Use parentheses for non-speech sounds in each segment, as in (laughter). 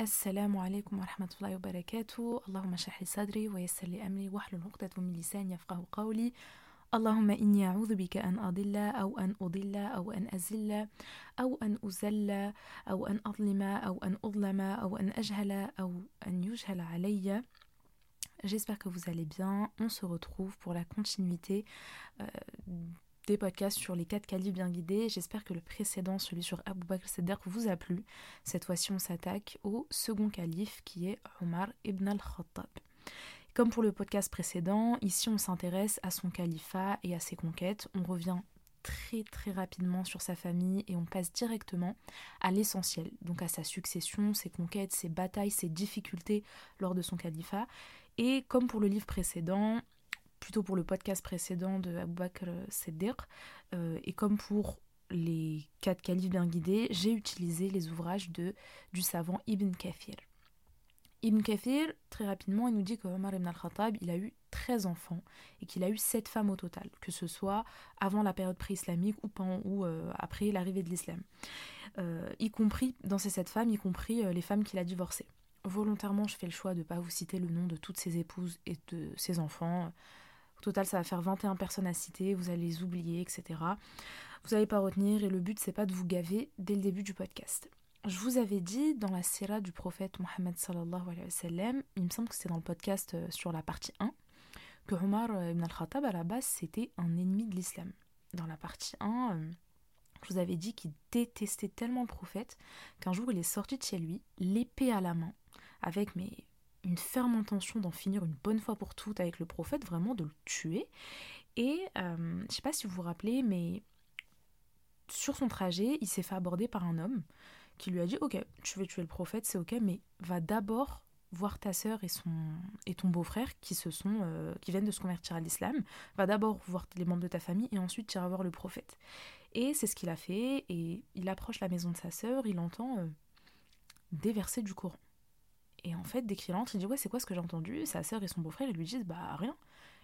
السلام عليكم ورحمة الله وبركاته. اللهم اشرح لي صدري ويسر لي أمري واحلل عقدة من لساني يفقه قولي. اللهم إني أعوذ بك أن أضل أو أن أضل أو أن أزل أو أن أزل أو أن أظلم أو أن أظلم أو أن أجهل أو أن يجهل علي. J'espère que vous allez bien. On se retrouve pour la continuité euh, des podcasts sur les quatre califs bien guidés. J'espère que le précédent, celui sur Abu Bakr Siddiq, vous a plu. Cette fois-ci, on s'attaque au second calife qui est Omar ibn al-Khattab. Comme pour le podcast précédent, ici on s'intéresse à son califat et à ses conquêtes. On revient très très rapidement sur sa famille et on passe directement à l'essentiel, donc à sa succession, ses conquêtes, ses batailles, ses difficultés lors de son califat. Et comme pour le livre précédent, plutôt pour le podcast précédent de Abu Bakr Siddiq, euh, et comme pour les quatre califes bien guidés, j'ai utilisé les ouvrages de, du savant Ibn Kathir. Ibn Kathir, très rapidement, il nous dit que Omar ibn al-Khattab, il a eu 13 enfants et qu'il a eu 7 femmes au total, que ce soit avant la période pré-islamique ou, ou euh, après l'arrivée de l'islam. Euh, y compris, dans ces 7 femmes, y compris les femmes qu'il a divorcées. Volontairement, je fais le choix de ne pas vous citer le nom de toutes ses épouses et de ses enfants. Au total, ça va faire 21 personnes à citer, vous allez les oublier, etc. Vous n'allez pas retenir et le but, c'est pas de vous gaver dès le début du podcast. Je vous avais dit dans la sira du prophète Mohammed sallallahu alayhi wa il me semble que c'était dans le podcast euh, sur la partie 1, que Omar euh, ibn al-Khattab à la base c'était un ennemi de l'islam. Dans la partie 1, euh, je vous avais dit qu'il détestait tellement le prophète qu'un jour il est sorti de chez lui, l'épée à la main, avec mais une ferme intention d'en finir une bonne fois pour toutes avec le prophète, vraiment de le tuer. Et euh, je sais pas si vous vous rappelez, mais sur son trajet, il s'est fait aborder par un homme qui lui a dit Ok, tu veux tuer le prophète, c'est ok, mais va d'abord voir ta sœur et, son, et ton beau-frère qui, se sont, euh, qui viennent de se convertir à l'islam. Va d'abord voir les membres de ta famille et ensuite tu iras voir le prophète. Et c'est ce qu'il a fait. Et il approche la maison de sa sœur, il entend euh, des versets du Coran. Et en fait, dès il dit Ouais, c'est quoi ce que j'ai entendu? Sa sœur et son beau-frère, ils lui disent Bah, rien.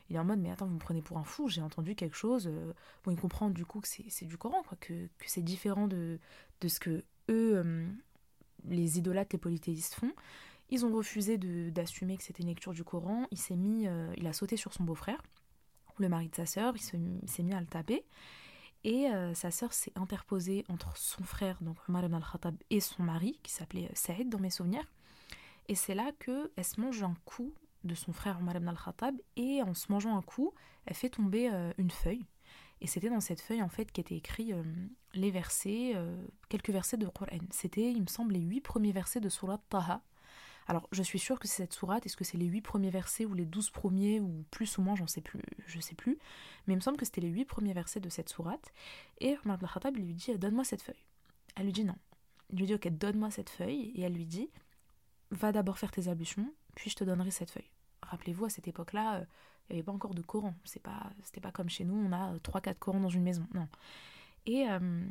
Il est en mode Mais attends, vous me prenez pour un fou, j'ai entendu quelque chose. Euh. Bon, il comprend du coup que c'est du Coran, quoi, que, que c'est différent de, de ce que eux, euh, les idolâtres, les polythéistes font. Ils ont refusé d'assumer que c'était une lecture du Coran. Il s'est mis, euh, il a sauté sur son beau-frère, le mari de sa sœur, il s'est mis à le taper. Et sa sœur s'est interposée entre son frère, donc Omar al-Khattab, et son mari, qui s'appelait Saïd dans mes souvenirs. Et c'est là qu'elle se mange un coup de son frère Omar al-Khattab et en se mangeant un coup, elle fait tomber euh, une feuille. Et c'était dans cette feuille en fait qu'étaient écrits euh, les versets, euh, quelques versets de Qur'an. C'était, il me semble, les huit premiers versets de Surat Taha. Alors, je suis sûre que c'est cette sourate. Est-ce que c'est les huit premiers versets ou les douze premiers ou plus ou moins, j'en sais plus, je sais plus. Mais il me semble que c'était les huit premiers versets de cette sourate. Et Omar al-Khattab lui dit Donne-moi cette feuille. Elle lui dit non. Il lui dit Ok, donne-moi cette feuille. Et elle lui dit va d'abord faire tes ablutions, puis je te donnerai cette feuille. Rappelez-vous, à cette époque-là, euh, il n'y avait pas encore de Coran. C'est pas, c'était pas comme chez nous, on a 3-4 euh, Corans dans une maison. Non. Et euh,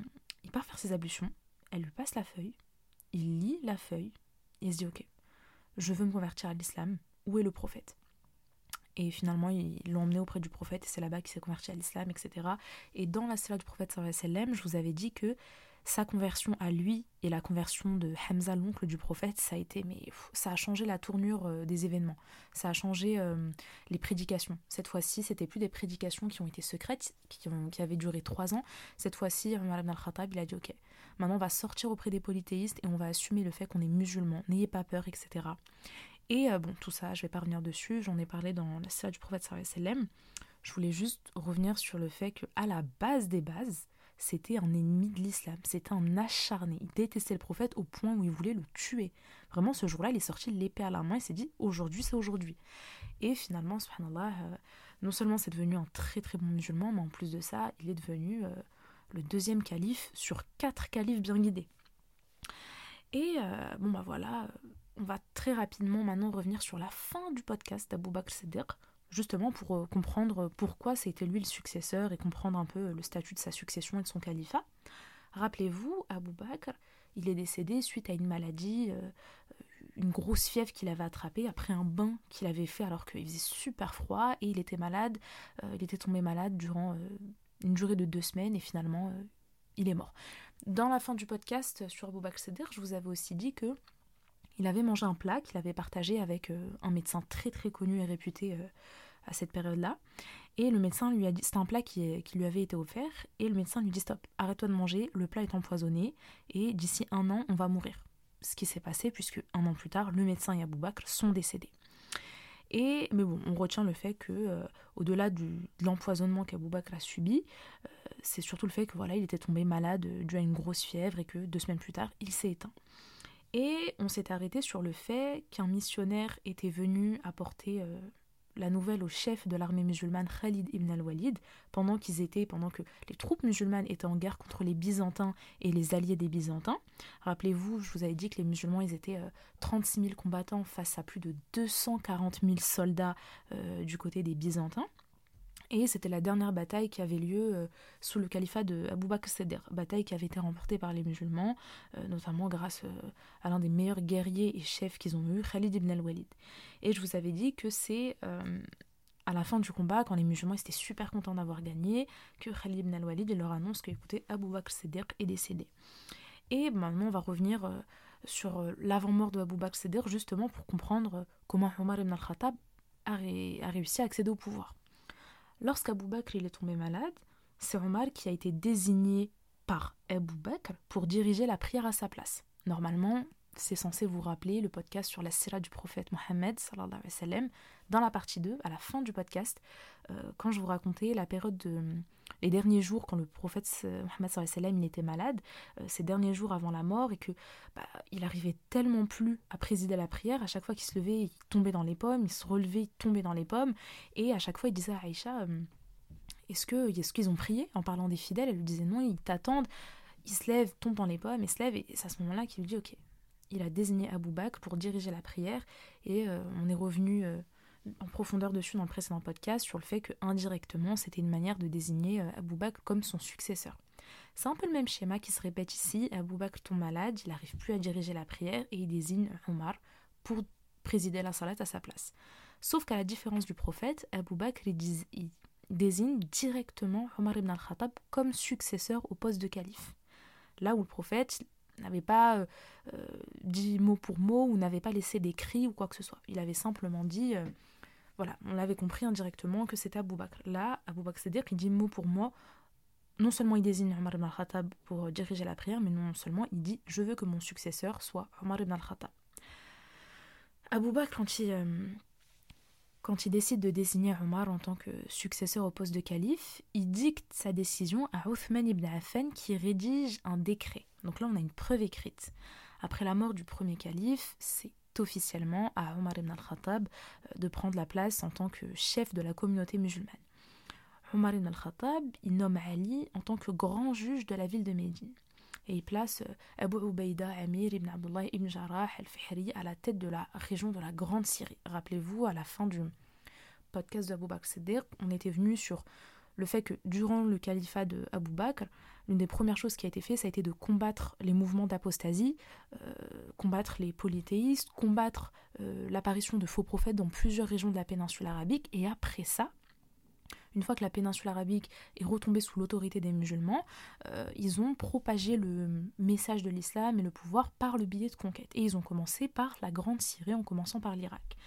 il part faire ses ablutions, elle lui passe la feuille, il lit la feuille, et il se dit Ok, je veux me convertir à l'islam, où est le prophète? Et finalement, ils l'ont emmené auprès du prophète, et c'est là-bas qu'il s'est converti à l'islam, etc. Et dans la salle du prophète je vous avais dit que sa conversion à lui et la conversion de Hamza, l'oncle du prophète, ça a été, mais ça a changé la tournure euh, des événements. Ça a changé euh, les prédications. Cette fois-ci, c'était plus des prédications qui ont été secrètes, qui, ont, avaient duré trois ans. Cette fois-ci, Ibn al-Khattab, il a dit ok, maintenant on va sortir auprès des polythéistes et on va assumer le fait qu'on est musulman. N'ayez pas peur, etc. Et euh, bon, tout ça, je vais pas revenir dessus. J'en ai parlé dans la salle du prophète. Je voulais juste revenir sur le fait que à la base des bases, c'était un ennemi de l'islam, c'était un acharné. Il détestait le prophète au point où il voulait le tuer. Vraiment, ce jour-là, il est sorti l'épée à la main et s'est dit aujourd'hui, c'est aujourd'hui. Et finalement, subhanallah, euh, non seulement c'est devenu un très très bon musulman, mais en plus de ça, il est devenu euh, le deuxième calife sur quatre califes bien guidés. Et euh, bon, bah voilà, on va très rapidement maintenant revenir sur la fin du podcast d'Abou Bakr Siddiq justement pour euh, comprendre pourquoi c'était lui le successeur et comprendre un peu le statut de sa succession et de son califat. Rappelez-vous, Abou Bakr, il est décédé suite à une maladie, euh, une grosse fièvre qu'il avait attrapée après un bain qu'il avait fait alors qu'il faisait super froid et il était malade, euh, il était tombé malade durant une durée de deux semaines et finalement il est mort. Dans la fin du podcast sur Abou Bakr Seder, je vous avais aussi dit que il avait mangé un plat qu'il avait partagé avec un médecin très très connu et réputé à cette période-là. Et le médecin lui a dit, c'était un plat qui, lui avait été offert, et le médecin lui dit stop, arrête-toi de manger, le plat est empoisonné, et d'ici un an, on va mourir. Ce qui s'est passé, puisque un an plus tard, le médecin et Abou Bakr sont décédés. Et, mais bon, on retient le fait que, euh, au-delà de l'empoisonnement qu'Abou Bakr a subi, euh, c'est surtout le fait que voilà, il était tombé malade dû à une grosse fièvre et que deux semaines plus tard, il s'est éteint. Et on s'est arrêté sur le fait qu'un missionnaire était venu apporter euh, la nouvelle au chef de l'armée musulmane Khalid ibn al-Walid pendant qu'ils étaient, pendant que les troupes musulmanes étaient en guerre contre les Byzantins et les alliés des Byzantins. Rappelez-vous, je vous avais dit que les musulmans, ils étaient 36 euh, 000 combattants face à plus de 240 000 soldats euh, du côté des Byzantins. Et c'était la dernière bataille qui avait lieu euh, sous le califat de Abu Bakr Seder, bataille qui avait été remportée par les musulmans, euh, notamment grâce euh, à l'un des meilleurs guerriers et chefs qu'ils ont eu, Khalid ibn al-Walid. Et je vous avais dit que c'est à la fin du combat, quand les musulmans étaient super contents d'avoir gagné, que Khalid ibn al-Walid leur annonce que, Abu Bakr Seder est décédé. Et maintenant, on va revenir sur l'avant-mort de Abu Bakr Seder, justement pour comprendre comment Omar ibn al-Khattab a réussi à accéder au pouvoir. Lorsqu'Abou Bakr est tombé malade, c'est Omar qui a été désigné par Abou Bakr pour diriger la prière à sa place. Normalement, c'est censé vous rappeler le podcast sur la sira du prophète Mohammed dans la partie 2, à la fin du podcast, euh, quand je vous racontais la période de les derniers jours quand le prophète euh, Mohammed il était malade, euh, ces derniers jours avant la mort et que bah, il arrivait tellement plus à présider la prière, à chaque fois qu'il se levait, il tombait dans les pommes, il se relevait, il tombait dans les pommes et à chaque fois il disait à Aïcha est-ce que est-ce qu'ils ont prié en parlant des fidèles? Elle lui disait non, ils t'attendent. Il se lève, tombe dans les pommes et se lève et c'est à ce moment-là qu'il lui dit ok, il a désigné Abou Bakr pour diriger la prière et on est revenu en profondeur dessus dans le précédent podcast sur le fait que indirectement c'était une manière de désigner euh, Abou Bakr comme son successeur. C'est un peu le même schéma qui se répète ici. Abou Bakr tombe malade, il n'arrive plus à diriger la prière et il désigne Omar pour présider la salat à sa place. Sauf qu'à la différence du prophète, Abou Bakr il désigne directement Omar ibn al-Khattab comme successeur au poste de calife. Là où le prophète n'avait pas euh, euh, dit mot pour mot ou n'avait pas laissé d'écrit ou quoi que ce soit. Il avait simplement dit voilà, on l'avait compris indirectement que c'était Abou Bakr. Là, Abou Bakr c'est-à-dire qu'il dit mot pour mot, non seulement il désigne Omar ibn al-Khattab pour diriger la prière, mais non seulement il dit je veux que mon successeur soit Omar ibn al-Khattab. Abou Bakr, quand il, euh, quand il décide de désigner Omar en tant que successeur au poste de calife, il dicte sa décision à Uthman ibn Affan qui rédige un décret. Donc là, on a une preuve écrite. Après la mort du premier calife, c'est officiellement à Omar ibn al-Khattab euh, de prendre la place en tant que chef de la communauté musulmane. Omar ibn al-Khattab, il nomme Ali en tant que grand juge de la ville de Médine. Et il place euh, Abu Ubaida Amir ibn Abdullah ibn Jarrah al-Fihri à la tête de la région de la Grande Syrie. Rappelez-vous, à la fin du podcast d'Abu Bakr Siddiq, on était venu sur le fait que durant le califat de Abu Bakr, l'une des premières choses qui a été faite, ça a été de combattre les mouvements d'apostasie, euh, combattre les polythéistes, combattre euh, l'apparition de faux prophètes dans plusieurs régions de la péninsule arabique. Et après ça, une fois que la péninsule arabique est retombée sous l'autorité des musulmans, euh, ils ont propagé le message de l'islam et le pouvoir par le biais de conquête. Et ils ont commencé par la Grande Syrie, en commençant par l'Irak.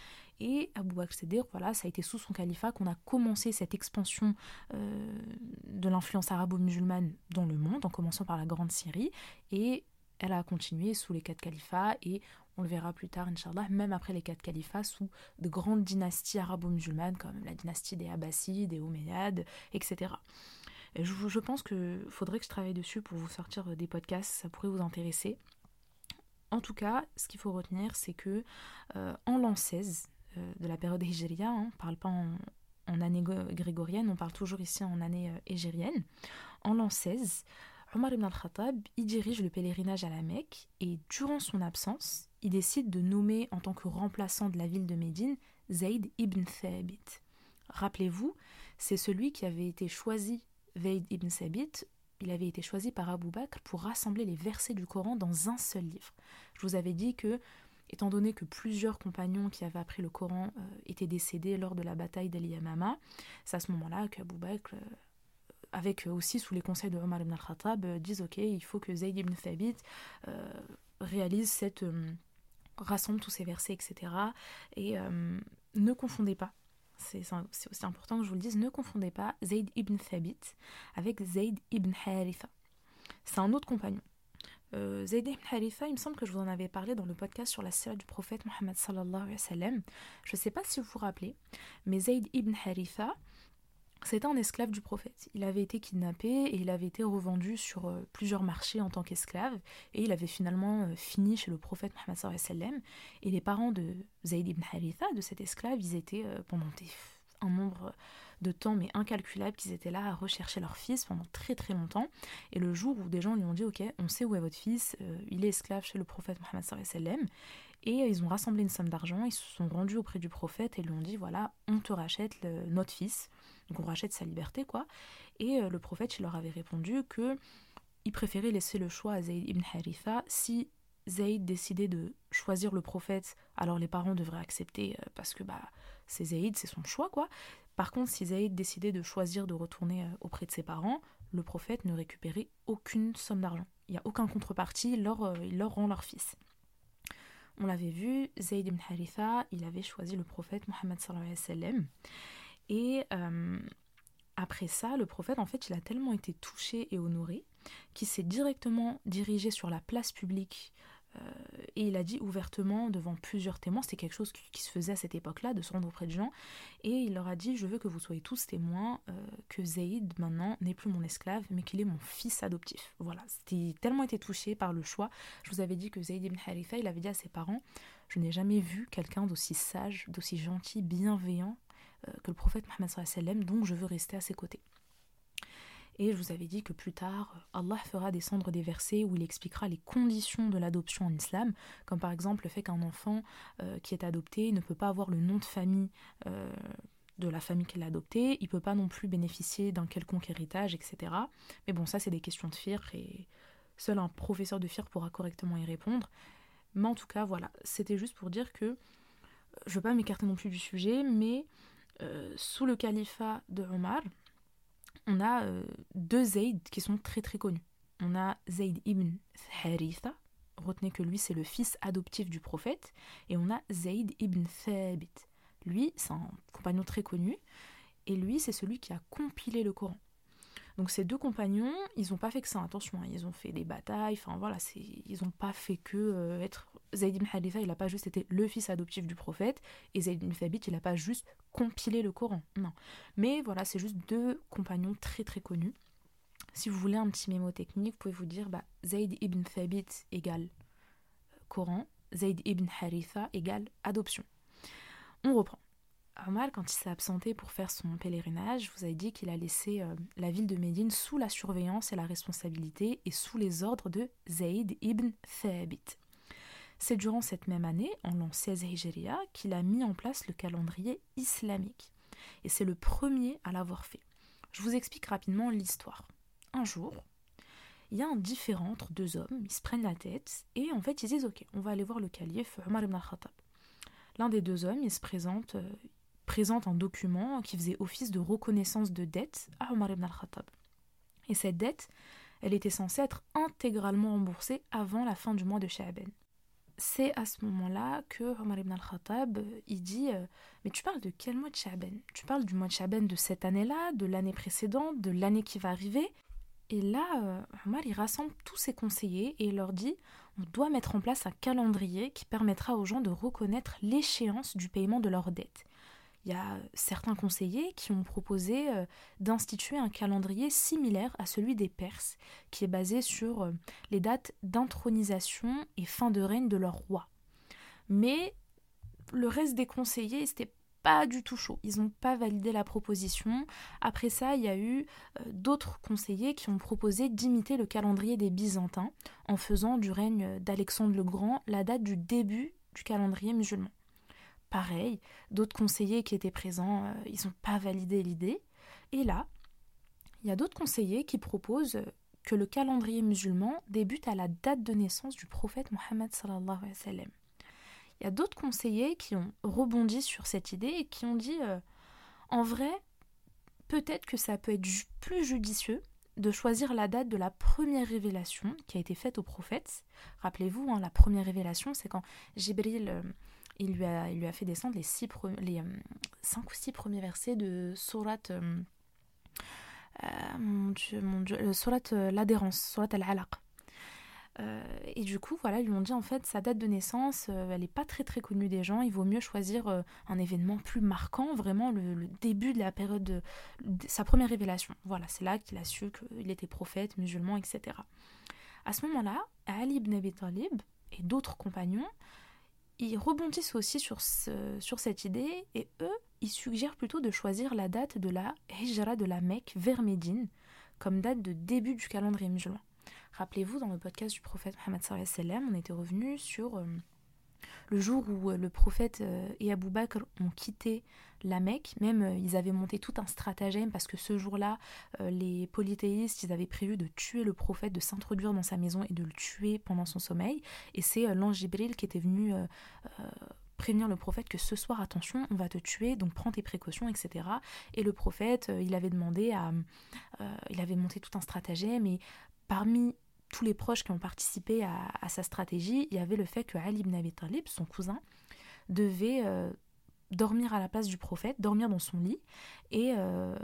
Et Abu Bakr Siddiq, voilà, ça a été sous son califat qu'on a commencé cette expansion euh, de l'influence arabo-musulmane dans le monde, en commençant par la Grande Syrie, et elle a continué sous les quatre califats, et on le verra plus tard, Inch'Allah, même après les quatre califats, sous de grandes dynasties arabo-musulmanes, comme la dynastie des Abbasides, des Omeyyades, etc. Et je, pense qu'il faudrait que je travaille dessus pour vous sortir des podcasts, ça pourrait vous intéresser. En tout cas, ce qu'il faut retenir, c'est que euh, en l'an 16, euh, de la période hijriya, hein. on ne parle pas en, année grégorienne, on parle toujours ici en année euh, égérienne. En l'an 16, Omar ibn al-Khattab il dirige le pèlerinage à la Mecque et durant son absence, il décide de nommer en tant que remplaçant de la ville de Médine Zayd ibn Thabit. Rappelez-vous, c'est celui qui avait été choisi, Zayd ibn Thabit, il avait été choisi par Abu Bakr pour rassembler les versets du Coran dans un seul livre. Je vous avais dit que étant donné que plusieurs compagnons qui avaient appris le Coran euh, étaient décédés lors de la bataille d'Ali Yamama, c'est à ce moment-là qu'Abu Bakr, euh, avec aussi sous les conseils de Omar ibn al-Khattab, euh, disent Ok, il faut que Zayd ibn Thabit réalise cette, rassemble tous ces versets, etc. Et ne confondez pas c'est aussi important que je vous le dise, ne confondez pas Zayd ibn Thabit avec Zayd ibn Haritha. C'est un autre compagnon. Euh, Zayd ibn Haritha, il me semble que je vous en avais parlé dans le podcast sur la sira du prophète Mohammed sallallahu alayhi. Je ne sais pas si vous vous rappelez, mais Zayd ibn Haritha, c'était un esclave du prophète. Il avait été kidnappé et il avait été revendu sur euh, plusieurs marchés en tant qu'esclave. Et il avait finalement euh, fini chez le prophète Mohammed sallam. Et les parents de Zayd ibn Haritha, de cet esclave, ils étaient pendant un nombre de temps mais incalculable qu'ils étaient là à rechercher leur fils pendant très très longtemps. Et le jour où des gens lui ont dit Ok, on sait où est votre fils, il est esclave chez le prophète Mohammed sallam. Et ils ont rassemblé une somme d'argent, ils se sont rendus auprès du prophète et lui ont dit Voilà, on te rachète notre fils. Donc on rachète sa liberté, quoi. Et euh, le prophète, il leur avait répondu que il préférait laisser le choix à Zayd ibn Haritha. Si Zayd décidait de choisir le prophète, alors les parents devraient accepter euh, parce que bah c'est Zayd, c'est son choix, quoi. Par contre, si Zayd décidait de choisir de retourner euh, auprès de ses parents, le prophète ne récupérait aucune somme d'argent. Il n'y a aucun contrepartie, il leur, il leur rend leur fils. On l'avait vu, Zayd ibn Haritha, il avait choisi le prophète Mohammed. Et euh, après ça, le prophète, en fait, il a tellement été touché et honoré qu'il s'est directement dirigé sur la place publique euh, et il a dit ouvertement devant plusieurs témoins, c'était quelque chose qui, se faisait à cette époque-là, de se rendre auprès de gens, et il leur a dit, je veux que vous soyez tous témoins euh, que Zaïd maintenant n'est plus mon esclave, mais qu'il est mon fils adoptif. Voilà, c'était tellement été touché par le choix. Je vous avais dit que Zaïd ibn Haritha, il avait dit à ses parents, je n'ai jamais vu quelqu'un d'aussi sage, d'aussi gentil, bienveillant euh, que le prophète Mohammed sallam, donc je veux rester à ses côtés. Et je vous avais dit que plus tard, Allah fera descendre des versets où il expliquera les conditions de l'adoption en islam, comme par exemple le fait qu'un enfant euh, qui est adopté ne peut pas avoir le nom de famille euh, de la famille qu'il a adopté, il peut pas non plus bénéficier d'un quelconque héritage, etc. Mais bon, ça c'est des questions de FIR et seul un professeur de FIR pourra correctement y répondre. Mais en tout cas, voilà, c'était juste pour dire que je ne veux pas m'écarter non plus du sujet, mais euh, sous le califat de Omar, on a euh, deux Zayd qui sont très très connus. On a Zayd ibn Haritha, retenez que lui c'est le fils adoptif du prophète, et on a Zayd ibn Thabit. Lui, c'est un compagnon très connu, et lui c'est celui qui a compilé le Coran. Donc ces deux compagnons, ils n'ont pas fait que ça, attention, hein. ils ont fait des batailles, enfin voilà, ils n'ont pas fait que euh, être... Zayd ibn Haritha, il n'a pas juste été le fils adoptif du prophète, et Zayd ibn Thabit, il n'a pas juste compilé le Coran, non. Mais voilà, c'est juste deux compagnons très très connus. Si vous voulez un petit mémo technique, vous pouvez vous dire, bah, Zayd ibn Thabit égale euh, Coran, Zayd ibn Haritha égale adoption. On reprend. Omar, quand il s'est absenté pour faire son pèlerinage, vous avez dit qu'il a laissé euh, la ville de Médine sous la surveillance et la responsabilité et sous les ordres de Zayd ibn Thabit. C'est durant cette même année, en l'an 16 Hijriya, qu'il a mis en place le calendrier islamique. Et c'est le premier à l'avoir fait. Je vous explique rapidement l'histoire. Un jour, il y a un différent entre deux hommes, ils se prennent la tête et en fait ils disent Ok, on va aller voir le calife Omar ibn al-Khattab. L'un des deux hommes, il se présente, euh, présente un document qui faisait office de reconnaissance de dette à Omar ibn al-Khattab. Et cette dette, elle était censée être intégralement remboursée avant la fin du mois de Sha'ban. C'est à ce moment-là que Omar ibn al-Khattab, il dit euh, Mais tu parles de quel mois de Sha'ban? Tu parles du mois de Sha'ban de cette année-là, de l'année précédente, de l'année qui va arriver? Et là, euh, Omar, rassemble tous ses conseillers et leur dit On doit mettre en place un calendrier qui permettra aux gens de reconnaître l'échéance du paiement de leurs dettes il y a certains conseillers qui ont proposé euh, d'instituer un calendrier similaire à celui des Perses, qui est basé sur euh, les dates d'intronisation et fin de règne de leur roi. Mais le reste des conseillers, n'était pas du tout chaud. Ils n'ont pas validé la proposition. Après ça, il y a eu euh, d'autres conseillers qui ont proposé d'imiter le calendrier des Byzantins en faisant du règne d'Alexandre le Grand la date du début du calendrier musulman. Pareil, d'autres conseillers qui étaient présents, euh, ils n'ont pas validé l'idée. Et là, il y a d'autres conseillers qui proposent que le calendrier musulman débute à la date de naissance du prophète Mohammed. Il y a d'autres conseillers qui ont rebondi sur cette idée et qui ont dit euh, en vrai, peut-être que ça peut être plus judicieux de choisir la date de la première révélation qui a été faite au prophète. Rappelez-vous, hein, la première révélation, c'est quand Jibril euh, il, lui a, il lui a fait descendre les, six les euh, cinq ou six premiers versets de Surat. Euh, Dieu, mon Dieu, l'adhérence, Surat al-Alaq. Euh, et du coup, voilà, ils lui ont dit en fait sa date de naissance, euh, elle n'est pas très très connue des gens. Il vaut mieux choisir euh, un événement plus marquant, vraiment le, début de la période de, sa première révélation. Voilà, c'est là qu'il a su qu'il était prophète, musulman, etc. À ce moment-là, Ali ibn Abi Talib et d'autres compagnons, ils rebondissent aussi sur, sur cette idée et eux, ils suggèrent plutôt de choisir la date de la Hijra de la Mecque vers Médine comme date de début du calendrier musulman. Rappelez-vous, dans le podcast du prophète Mohammed on était revenu sur euh, le jour où euh, le prophète euh, et Abu Bakr ont quitté la Mecque. Même ils avaient monté tout un stratagème parce que ce jour-là, les polythéistes, ils avaient prévu de tuer le prophète, de s'introduire dans sa maison et de le tuer pendant son sommeil. Et c'est l'ange Jibril qui était venu prévenir le prophète que ce soir, attention, on va te tuer, donc prends tes précautions, etc. Et le prophète, il avait demandé à... il avait monté tout un stratagème et parmi tous les proches qui ont participé à, sa stratégie, il y avait le fait que Ali ibn Abi Talib, son cousin, devait euh, dormir à la place du prophète, dormir dans son lit. Et euh,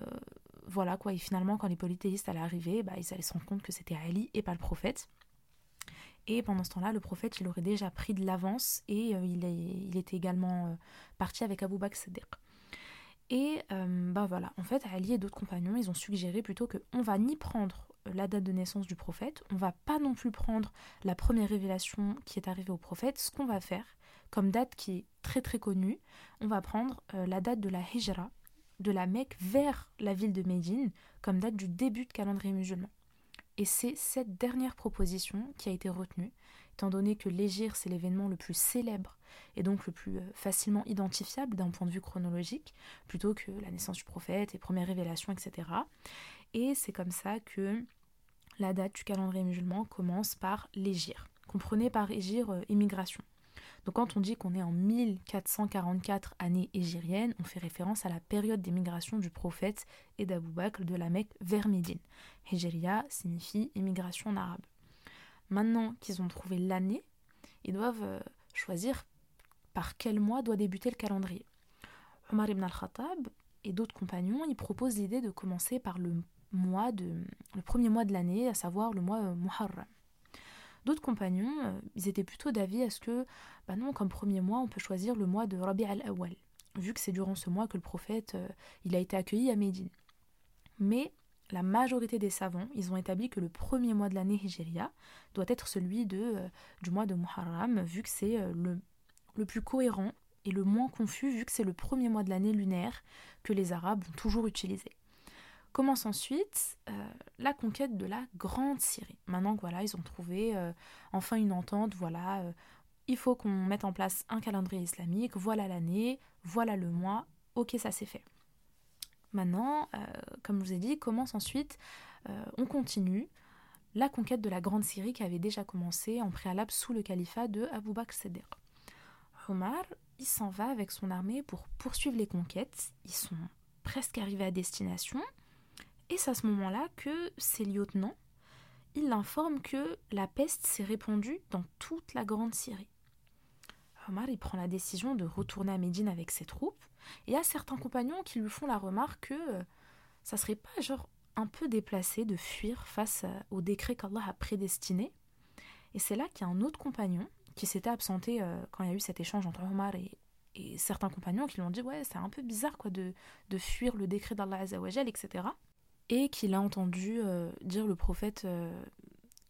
voilà quoi. Et finalement, quand les polythéistes allaient arriver, bah, ils allaient se rendre compte que c'était Ali et pas le prophète. Et pendant ce temps-là, le prophète, il aurait déjà pris de l'avance et euh, il, était également parti avec Abu Bakr Siddiq. Et bah voilà, en fait, Ali et d'autres compagnons, ils ont suggéré plutôt que on va ni prendre la date de naissance du prophète. On va pas non plus prendre la première révélation qui est arrivée au prophète. Ce qu'on va faire, comme date qui est très très connue, on va prendre euh, la date de la Hijra, de la Mecque vers la ville de Médine, comme date du début de calendrier musulman. Et c'est cette dernière proposition qui a été retenue, étant donné que l'Égir c'est l'événement le plus célèbre et donc le plus euh, facilement identifiable d'un point de vue chronologique, plutôt que la naissance du prophète et première révélation, etc. Et c'est comme ça que la date du calendrier musulman commence par l'Égir. Comprenez par Égir euh, immigration. Donc quand on dit qu'on est en 1444 année égirienne, on fait référence à la période d'émigration du prophète et d'Abou Bakr de la Mecque vers Médine. Hijiria signifie immigration en arabe. Maintenant qu'ils ont trouvé l'année, ils doivent euh, choisir par quel mois doit débuter le calendrier. Omar ibn al-Khattab et d'autres compagnons, ils proposent l'idée de commencer par le mois de, le premier mois de l'année, à savoir le mois euh, Muharram. D'autres compagnons, euh, ils étaient plutôt d'avis à ce que, bah non, comme premier mois, on peut choisir le mois de Rabi al-Awwal, vu que c'est durant ce mois que le prophète euh, il a été accueilli à Médine. Mais la majorité des savants, ils ont établi que le premier mois de l'année Hijriya doit être celui de, du mois de Muharram, vu que c'est le, le plus cohérent et le moins confus, vu que c'est le premier mois de l'année lunaire que les Arabes ont toujours utilisé. Commence ensuite euh, la conquête de la Grande Syrie. Maintenant que voilà, ils ont trouvé euh, enfin une entente, voilà, euh, il faut qu'on mette en place un calendrier islamique, voilà l'année, voilà le mois, ok, ça c'est fait. Maintenant, comme je vous ai dit, commence ensuite, on continue la conquête de la Grande Syrie qui avait déjà commencé en préalable sous le califat de Abu Bakr Siddiq. Omar, il s'en va avec son armée pour poursuivre les conquêtes. Ils sont presque arrivés à destination. Et c'est à ce moment-là que ses lieutenants, ils l'informent que la peste s'est répandue dans toute la grande Syrie. Omar prend la décision de retourner à Médine avec ses troupes, et a certains compagnons qui lui font la remarque que euh, ça serait pas un peu déplacé de fuir face au décret qu'Allah a prédestiné. Et c'est là qu'il y a un autre compagnon qui s'était absenté euh, quand il y a eu cet échange entre Omar et, certains compagnons qui lui ont dit ouais c'est un peu bizarre quoi de, de fuir le décret d'Allah Azzawajal, etc et qu'il a entendu euh, dire le prophète, euh,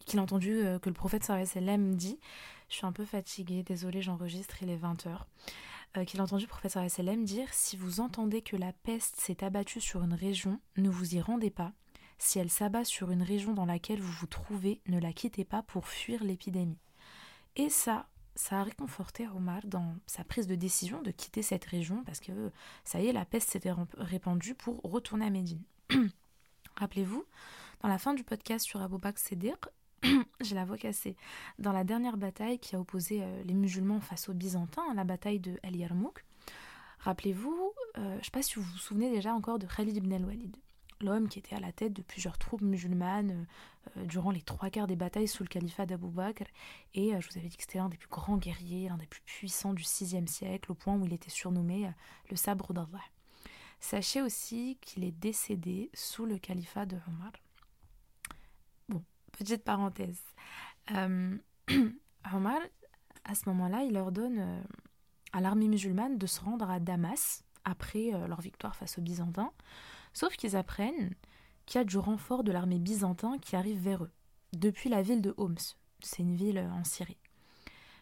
qu'il a entendu euh, que le prophète sallam dit, je suis un peu fatiguée, désolée j'enregistre, il est 20h, qu'il a entendu le prophète sallam dire, si vous entendez que la peste s'est abattue sur une région, ne vous y rendez pas, si elle s'abat sur une région dans laquelle vous vous trouvez, ne la quittez pas pour fuir l'épidémie. Et ça, ça a réconforté Omar dans sa prise de décision de quitter cette région parce que ça y est, la peste s'était répandue pour retourner à Médine. (clears throat) Rappelez-vous, dans la fin du podcast sur Abou Bakr (clears throat) j'ai la voix cassée, dans la dernière bataille qui a opposé euh, les musulmans face aux Byzantins, la bataille de Al Yarmouk, rappelez-vous, euh, je ne sais pas si vous vous souvenez déjà encore de Khalid ibn al-Walid. l'homme qui était à la tête de plusieurs troupes musulmanes euh, durant les trois quarts des batailles sous le califat d'Abu Bakr. Et je vous avais dit que c'était l'un des plus grands guerriers, l'un des plus puissants du VIe siècle, au point où il était surnommé le sabre d'Allah. Sachez aussi qu'il est décédé sous le califat de Omar. Bon, petite parenthèse. (clears throat) Omar, à ce moment-là, il ordonne à l'armée musulmane de se rendre à Damas après leur victoire face aux Byzantins Sauf qu'ils apprennent qu'il y a du renfort de l'armée byzantin qui arrive vers eux, depuis la ville de Homs. C'est une ville en Syrie.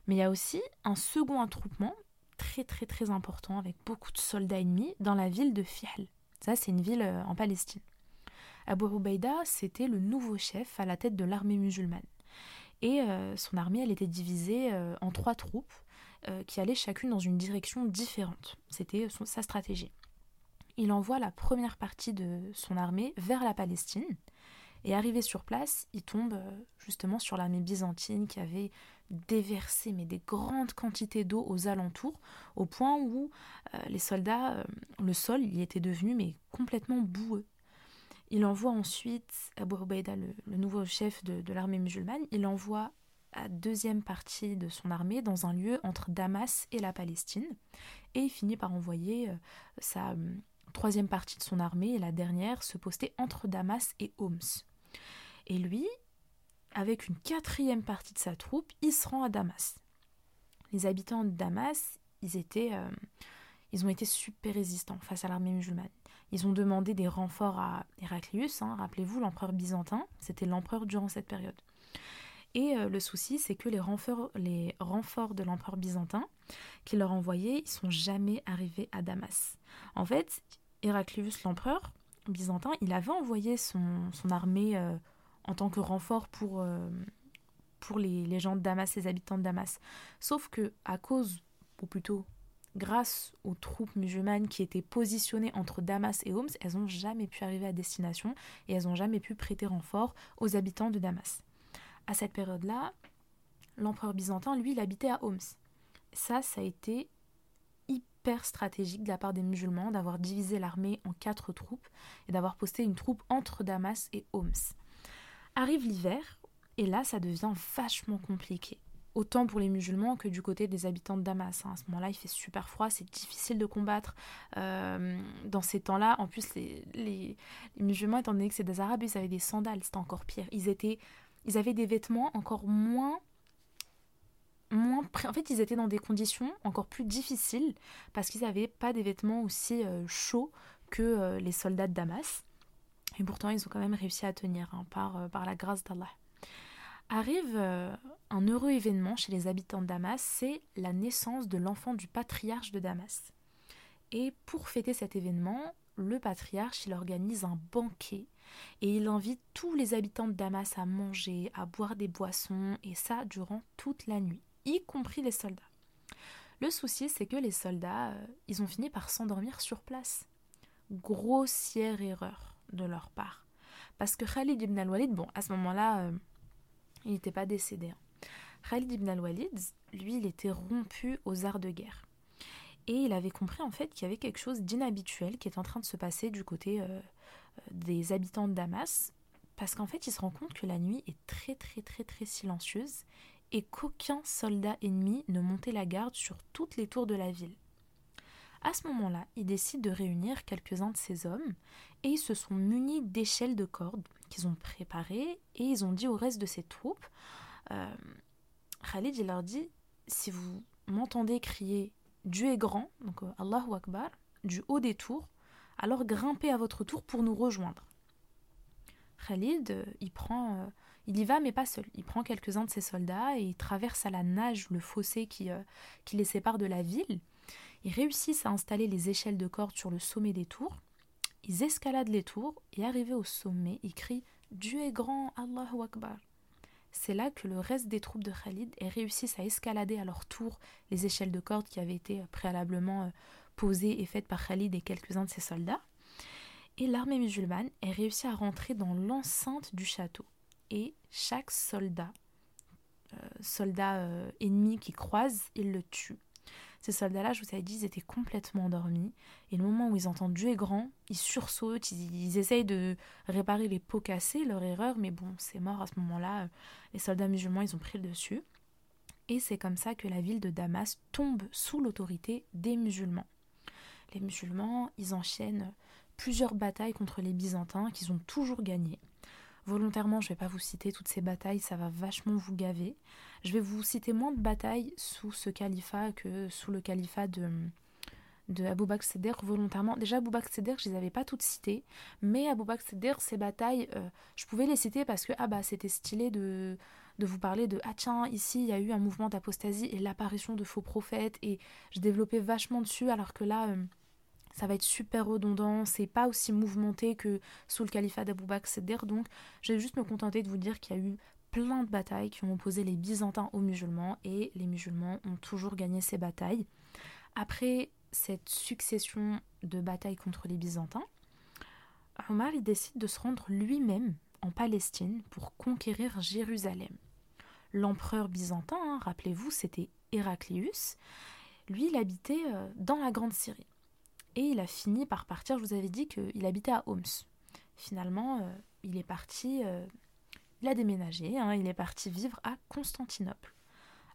Mais il y a aussi un second attroupement très très très important avec beaucoup de soldats ennemis dans la ville de Fihl. Ça, c'est une ville euh, en Palestine. Abu Ubaida, c'était le nouveau chef à la tête de l'armée musulmane. Et euh, son armée, elle était divisée euh, en trois troupes qui allaient chacune dans une direction différente. C'était sa stratégie il envoie la première partie de son armée vers la Palestine. Et arrivé sur place, il tombe justement sur l'armée byzantine qui avait déversé mais des grandes quantités d'eau aux alentours, au point où euh, les soldats, euh, le sol, y était devenu mais complètement boueux. Il envoie ensuite Abu Ubaida, le, nouveau chef de, l'armée musulmane, il envoie la deuxième partie de son armée dans un lieu entre Damas et la Palestine, et il finit par envoyer sa troisième partie de son armée et la dernière se postait entre Damas et Homs. Et lui, avec une quatrième partie de sa troupe, il se rend à Damas. Les habitants de Damas, ils étaient, euh, ils ont été super résistants face à l'armée musulmane. Ils ont demandé des renforts à Héraclius, hein, rappelez-vous, l'empereur byzantin, c'était l'empereur durant cette période. Et euh, le souci, c'est que les renforts, les renforts de l'empereur byzantin qu'il leur envoyait, ils sont jamais arrivés à Damas. En fait, Héraclius l'empereur byzantin, il avait envoyé son, armée euh, en tant que renfort pour, euh, pour les, les, gens de Damas, les habitants de Damas. Sauf que à cause, ou plutôt grâce aux troupes musulmanes qui étaient positionnées entre Damas et Homs, elles n'ont jamais pu arriver à destination et elles n'ont jamais pu prêter renfort aux habitants de Damas. À cette période-là, l'empereur byzantin, lui, il habitait à Homs. Ça, ça a été stratégique de la part des musulmans d'avoir divisé l'armée en quatre troupes et d'avoir posté une troupe entre Damas et Homs. Arrive l'hiver, et là ça devient vachement compliqué. Autant pour les musulmans que du côté des habitants de Damas. Hein. À ce moment-là, il fait super froid, c'est difficile de combattre euh, dans ces temps-là. En plus, les, musulmans, étant donné que c'est des arabes, ils avaient des sandales, c'était encore pire. Ils, étaient, ils avaient des vêtements encore moins moins en fait ils étaient dans des conditions encore plus difficiles parce qu'ils n'avaient pas des vêtements aussi euh, chauds que euh, les soldats de Damas et pourtant ils ont quand même réussi à tenir hein, par, euh, par la grâce d'Allah arrive un heureux événement chez les habitants de Damas c'est la naissance de l'enfant du patriarche de Damas et pour fêter cet événement le patriarche il organise un banquet et il invite tous les habitants de Damas à manger, à boire des boissons, et ça durant toute la nuit y compris les soldats. Le souci, c'est que les soldats, euh, ils ont fini par s'endormir sur place. Grossière erreur de leur part. Parce que Khalid ibn al-Walid, bon, à ce moment-là, euh, il n'était pas décédé. Hein. Khalid ibn al-Walid, lui, il était rompu aux arts de guerre. Et il avait compris en fait qu'il y avait quelque chose d'inhabituel qui est en train de se passer du côté euh, des habitants de Damas, parce qu'en fait il se rend compte que la nuit est très très très très silencieuse et qu'aucun soldat ennemi ne montait la garde sur toutes les tours de la ville. À ce moment-là, il décide de réunir quelques-uns de ses hommes et ils se sont munis d'échelles de cordes qu'ils ont préparées et ils ont dit au reste de ses troupes euh, Khalid il leur dit si vous m'entendez crier Dieu est grand, donc euh, Allahu Akbar, du haut des tours, alors grimpez à votre tour pour nous rejoindre. Khalid, euh, il prend il y va, mais pas seul. Il prend quelques-uns de ses soldats et il traverse à la nage le fossé qui, qui les sépare de la ville. Ils réussissent à installer les échelles de corde sur le sommet des tours. Ils escaladent les tours et arrivés au sommet, ils crient Dieu est grand, Allahu Akbar. C'est là que le reste des troupes de Khalid réussissent à escalader à leur tour les échelles de corde qui avaient été préalablement euh, posées et faites par Khalid et quelques-uns de ses soldats. Et l'armée musulmane est réussi à rentrer dans l'enceinte du château et chaque soldat, euh, soldat euh, ennemi qui croise, il le tue. Ces soldats-là, je vous avais dit, ils étaient complètement endormis. Et le moment où ils entendent Dieu est grand, ils sursautent, ils, essayent de réparer les pots cassés, leur erreur, mais bon, c'est mort à ce moment-là. Les soldats musulmans, ils ont pris le dessus. Et c'est comme ça que la ville de Damas tombe sous l'autorité des musulmans. Les musulmans, ils enchaînent plusieurs batailles contre les Byzantins qu'ils ont toujours gagnées. Volontairement, je ne vais pas vous citer toutes ces batailles, ça va vachement vous gaver. Je vais vous citer moins de batailles sous ce califat que sous le califat de, de Abou Bakr volontairement. Déjà, Abou Bakr Seder, je les avais pas toutes citées, mais Abou Bakr ces batailles, euh, je pouvais les citer parce que ah bah c'était stylé de, de vous parler de ah tiens, ici il y a eu un mouvement d'apostasie et l'apparition de faux prophètes et je développais vachement dessus alors que là. Euh, ça va être super redondant, c'est pas aussi mouvementé que sous le califat d'Abou Bakr donc je vais juste me contenter de vous dire qu'il y a eu plein de batailles qui ont opposé les Byzantins aux musulmans et les musulmans ont toujours gagné ces batailles. Après cette succession de batailles contre les Byzantins, Omar décide de se rendre lui-même en Palestine pour conquérir Jérusalem. L'empereur byzantin, hein, rappelez-vous, c'était Héraclius. Lui, il habitait euh, dans la Grande Syrie. Et il a fini par partir, je vous avais dit qu'il habitait à Homs. Finalement, euh, il est parti, euh, il a déménagé, hein, il est parti vivre à Constantinople.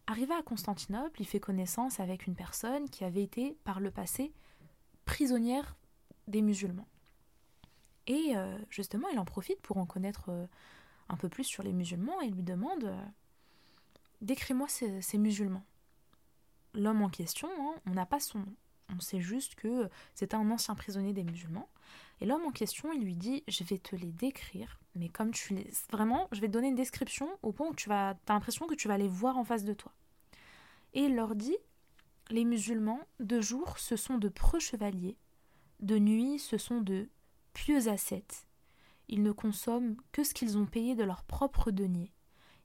Arrivé à Constantinople, il fait connaissance avec une personne qui avait été par le passé prisonnière des musulmans. Et euh, justement, il en profite pour en connaître un peu plus sur les musulmans et lui demande Décris-moi ces, musulmans. L'homme en question, hein, on n'a pas son nom. On sait juste que c'est un ancien prisonnier des musulmans. Et l'homme en question, il lui dit Je vais te les décrire, mais comme tu les. Vraiment, je vais te donner une description au point où tu vas. as l'impression que tu vas les voir en face de toi. Et il leur dit Les musulmans, de jour, ce sont de preux chevaliers, de nuit, ce sont de pieux ascètes. Ils ne consomment que ce qu'ils ont payé de leur propre denier.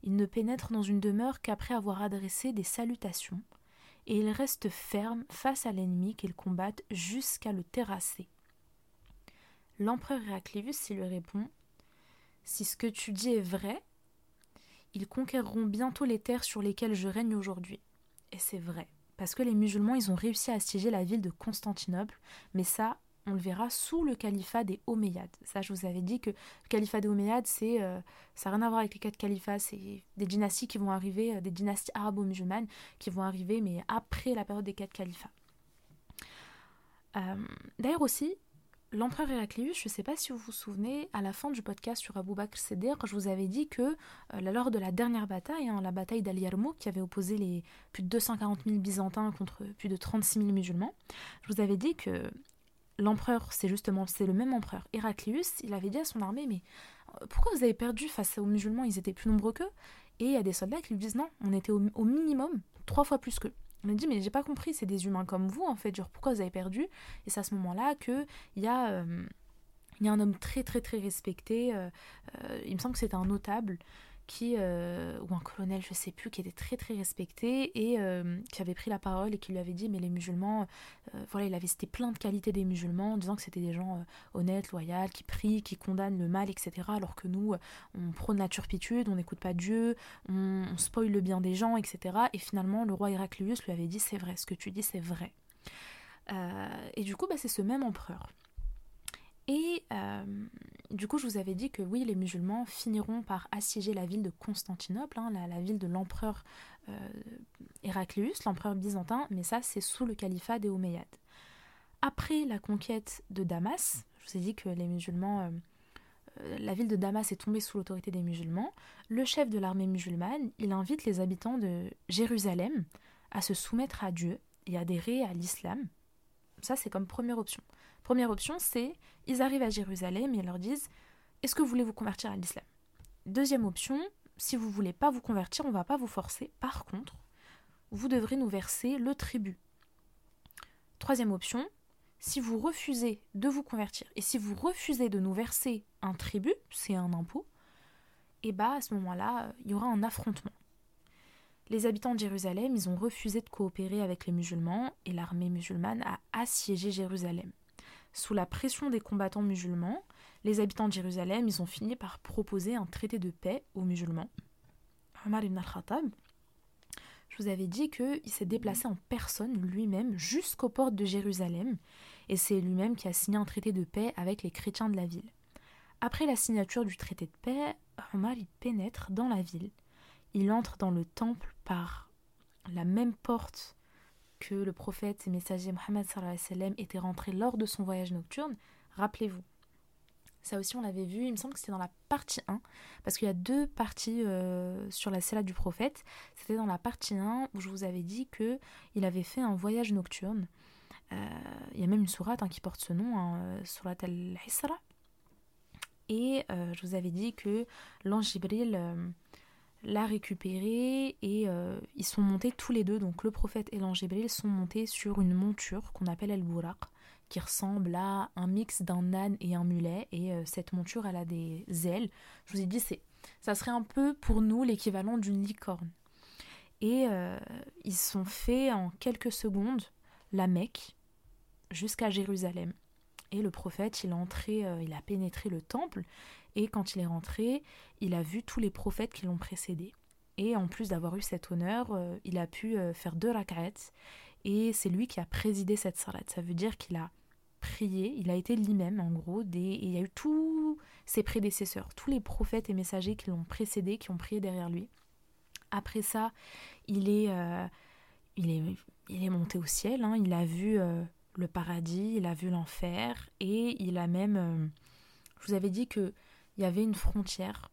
Ils ne pénètrent dans une demeure qu'après avoir adressé des salutations, et ils restent fermes face à l'ennemi qu'ils combattent jusqu'à le terrasser. L'empereur Héraclius lui répond Si ce que tu dis est vrai, ils conquéreront bientôt les terres sur lesquelles je règne aujourd'hui. Et c'est vrai, parce que les musulmans, ils ont réussi à assiéger la ville de Constantinople, mais ça, on le verra sous le califat des Omeyyades. Ça, je vous avais dit que le califat des Omeyyades, c'est, euh, ça n'a rien à voir avec les quatre califats, c'est des dynasties qui vont arriver, euh, des dynasties arabo-musulmanes qui vont arriver, mais après la période des quatre califats. Euh, d'ailleurs aussi, l'empereur Héraclius, je ne sais pas si vous vous souvenez, à la fin du podcast sur Abou Bakr Seder, je vous avais dit que lors de la dernière bataille, hein, la bataille d'Al qui avait opposé les plus de 240 000 Byzantins contre plus de 36 000 musulmans, je vous avais dit que l'empereur, c'est justement c'est le même empereur, Héraclius, il avait dit à son armée mais euh, pourquoi vous avez perdu face aux musulmans? Ils étaient plus nombreux qu'eux. Et il y a des soldats qui lui disent non, on était au, minimum trois fois plus qu'eux. On lui dit mais j'ai pas compris, c'est des humains comme vous en fait, genre pourquoi vous avez perdu? Et c'est à ce moment-là que il y a euh, un homme très très très respecté, euh, il me semble que c'était un notable qui, euh, ou un colonel, je sais plus, qui était très très respecté et euh, qui avait pris la parole et qui lui avait dit mais les musulmans, euh, voilà, il avait cité plein de qualités des musulmans, en disant que c'était des gens honnêtes, loyaux, qui prient, qui condamnent le mal, etc. Alors que nous, on prône la turpitude, on n'écoute pas Dieu, on, on le bien des gens, etc. Et finalement, le roi Héraclius lui avait dit c'est vrai, ce que tu dis c'est vrai. et du coup, bah, c'est ce même empereur et euh, du coup, je vous avais dit que oui, les musulmans finiront par assiéger la ville de Constantinople, hein, la, ville de l'empereur euh, Héraclius, l'empereur byzantin, mais ça, c'est sous le califat des Omeyyades. Après la conquête de Damas, je vous ai dit que les musulmans, euh, la ville de Damas est tombée sous l'autorité des musulmans, le chef de l'armée musulmane, il invite les habitants de Jérusalem à se soumettre à Dieu et adhérer à l'islam. Ça, c'est comme première option. Première option, c'est ils arrivent à Jérusalem et ils leur disent Est-ce que vous voulez vous convertir à l'islam? Deuxième option, si vous ne voulez pas vous convertir, on ne va pas vous forcer. Par contre, vous devrez nous verser le tribut. Troisième option, si vous refusez de vous convertir et si vous refusez de nous verser un tribut, c'est un impôt, et eh bah à ce moment-là, il y aura un affrontement. Les habitants de Jérusalem, ils ont refusé de coopérer avec les musulmans et l'armée musulmane a assiégé Jérusalem. Sous la pression des combattants musulmans, les habitants de Jérusalem, ils ont fini par proposer un traité de paix aux musulmans. Omar ibn al-Khattab, je vous avais dit qu'il s'est déplacé en personne lui-même jusqu'aux portes de Jérusalem, et c'est lui-même qui a signé un traité de paix avec les chrétiens de la ville. Après la signature du traité de paix, Omar y pénètre dans la ville. Il entre dans le temple par la même porte que le prophète et messager Mohammed était rentré lors de son voyage nocturne. Rappelez-vous, ça aussi, on l'avait vu, il me semble que c'était dans la partie 1, parce qu'il y a deux parties euh, sur la cella du prophète. C'était dans la partie 1 où je vous avais dit que il avait fait un voyage nocturne. Euh, il y a même une sourate hein, qui porte ce nom, hein, euh, Surat al-Hisra. Et je vous avais dit que l'ange Jibril l'a récupéré et ils sont montés tous les deux, donc le prophète et l'ange Jibril sont montés sur une monture qu'on appelle el-Buraq qui ressemble à un mix d'un âne et un mulet. Et euh, cette monture, elle a des ailes. Je vous ai dit, c'est, ça serait un peu pour nous l'équivalent d'une licorne. Et euh, ils sont faits en quelques secondes la Mecque jusqu'à Jérusalem. Et le prophète, il, entré, euh, il a pénétré le temple. Et quand il est rentré, il a vu tous les prophètes qui l'ont précédé. Et en plus d'avoir eu cet honneur, il a pu faire deux rak'at. Et c'est lui qui a présidé cette salat. Ça veut dire qu'il a prié, il a été l'imam en gros, et il y a eu tous ses prédécesseurs, tous les prophètes et messagers qui l'ont précédé, qui ont prié derrière lui. Après ça, il est, euh, il est, il est monté au ciel, hein. il a vu euh, le paradis, il a vu l'enfer, et il a même... Euh, je vous avais dit qu'il y avait une frontière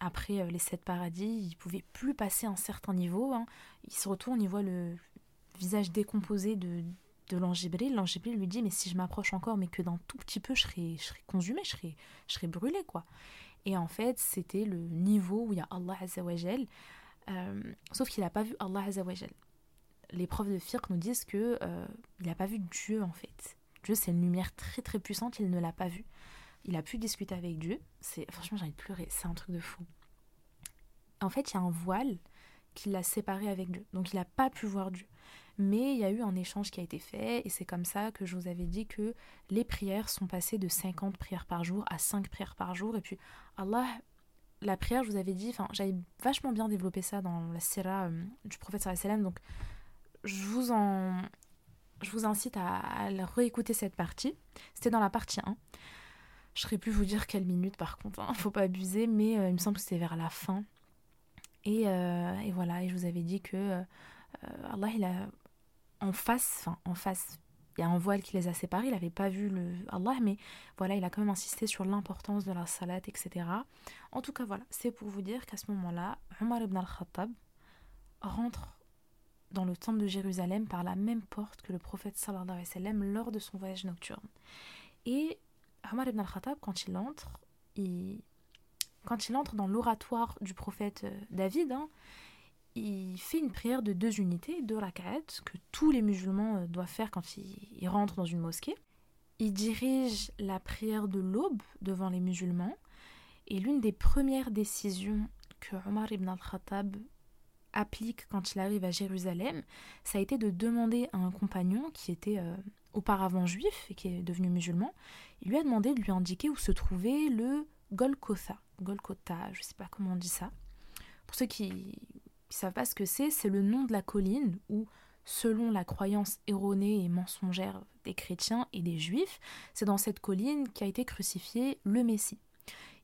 après les sept paradis, il pouvait plus passer un certain niveau. Hein. Il se retourne, il voit le visage décomposé de, de l'angébril, l'angébril lui dit mais si je m'approche encore mais que d'un tout petit peu je serai, je serai consumé, je serai, je brûlé quoi. Et en fait c'était le niveau où il y a Allah Azzawajal, euh, sauf qu'il n'a pas vu Allah Azzawajal. Les profs de fiqh nous disent que euh, il n'a pas vu Dieu en fait. Dieu c'est une lumière très très puissante, il ne l'a pas vu. Il a pu discuter avec Dieu, c'est franchement j'ai envie de pleurer, c'est un truc de fou. En fait il y a un voile qui l'a séparé avec Dieu, donc il n'a pas pu voir Dieu. Mais il y a eu un échange qui a été fait et c'est comme ça que je vous avais dit que les prières sont passées de 50 prières par jour à 5 prières par jour. Et puis Allah, la prière, je vous avais dit, enfin j'avais vachement bien développé ça dans la sira euh, du prophète sallam. Donc je vous en... Je vous incite à, réécouter cette partie. C'était dans la partie 1. Je ne saurais plus vous dire quelle minute par contre, hein. (laughs) faut pas abuser, mais euh, il me semble que c'était vers la fin. Et, euh, et, voilà, et je vous avais dit que Allah, il a en face, enfin en face, il y a un voile qui les a séparés, il n'avait pas vu le Allah, mais voilà, il a quand même insisté sur l'importance de la salat, etc. En tout cas, voilà, c'est pour vous dire qu'à ce moment-là, Omar ibn al-Khattab rentre dans le temple de Jérusalem par la même porte que le prophète sallallahu alayhi wa sallam lors de son voyage nocturne. Et Omar ibn al-Khattab, quand il entre, quand il entre dans l'oratoire du prophète euh, David, hein, il fait une prière de deux unités, deux rak'at, que tous les musulmans euh, doivent faire quand ils, rentrent dans une mosquée. Il dirige la prière de l'aube devant les musulmans. Et l'une des premières décisions que Omar ibn al-Khattab applique quand il arrive à Jérusalem, ça a été de demander à un compagnon qui était euh, auparavant juif et qui est devenu musulman, lui a demandé de lui indiquer où se trouvait le Golgotha. Golgotha, je ne sais pas comment on dit ça. Pour ceux qui qui savent pas ce que c'est, c'est le nom de la colline où, selon la croyance erronée et mensongère des chrétiens et des juifs, c'est dans cette colline qu'a été crucifié le Messie.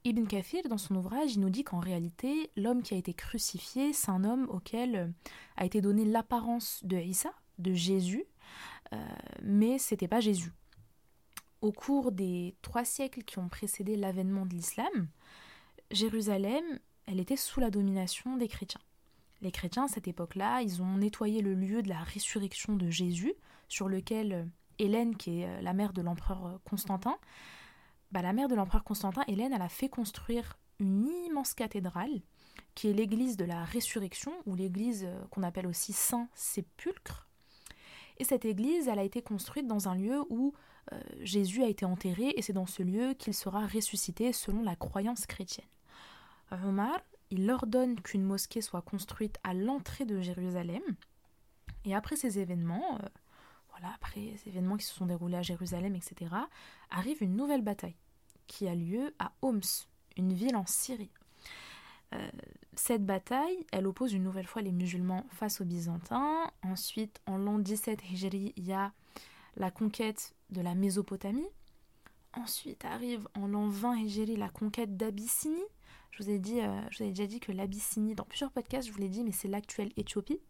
Ibn Kathir, dans son ouvrage, il nous dit qu'en réalité, l'homme qui a été crucifié, c'est un homme auquel euh, a été donné l'apparence de Isa, de Jésus, euh, mais c'était pas Jésus. Au cours des trois siècles qui ont précédé l'avènement de l'islam, Jérusalem, elle était sous la domination des chrétiens. Les chrétiens, à cette époque-là, ils ont nettoyé le lieu de la résurrection de Jésus, sur lequel euh, Hélène, qui est euh, la mère de l'empereur euh, Constantin, bah, la mère de l'empereur Constantin, Hélène, elle a fait construire une immense cathédrale, qui est l'église de la résurrection, ou l'église qu'on appelle aussi Saint-Sépulcre. Et cette église, elle a été construite dans un lieu où Jésus a été enterré, et c'est dans ce lieu qu'il sera ressuscité selon la croyance chrétienne. Omar, il ordonne qu'une mosquée soit construite à l'entrée de Jérusalem. Et après ces événements, euh, voilà, après ces événements qui se sont déroulés à Jérusalem, etc., arrive une nouvelle bataille qui a lieu à Homs, une ville en Syrie. cette bataille, elle oppose une nouvelle fois les musulmans face aux Byzantins. Ensuite, en l'an 17 Hijri, il y a la conquête de la Mésopotamie. Ensuite arrive en l'an 20 Hijri la conquête d'Abyssinie. Je vous ai dit, euh, je vous ai déjà dit que l'Abyssinie, dans plusieurs podcasts, je vous l'ai dit, mais c'est l'actuelle Éthiopie.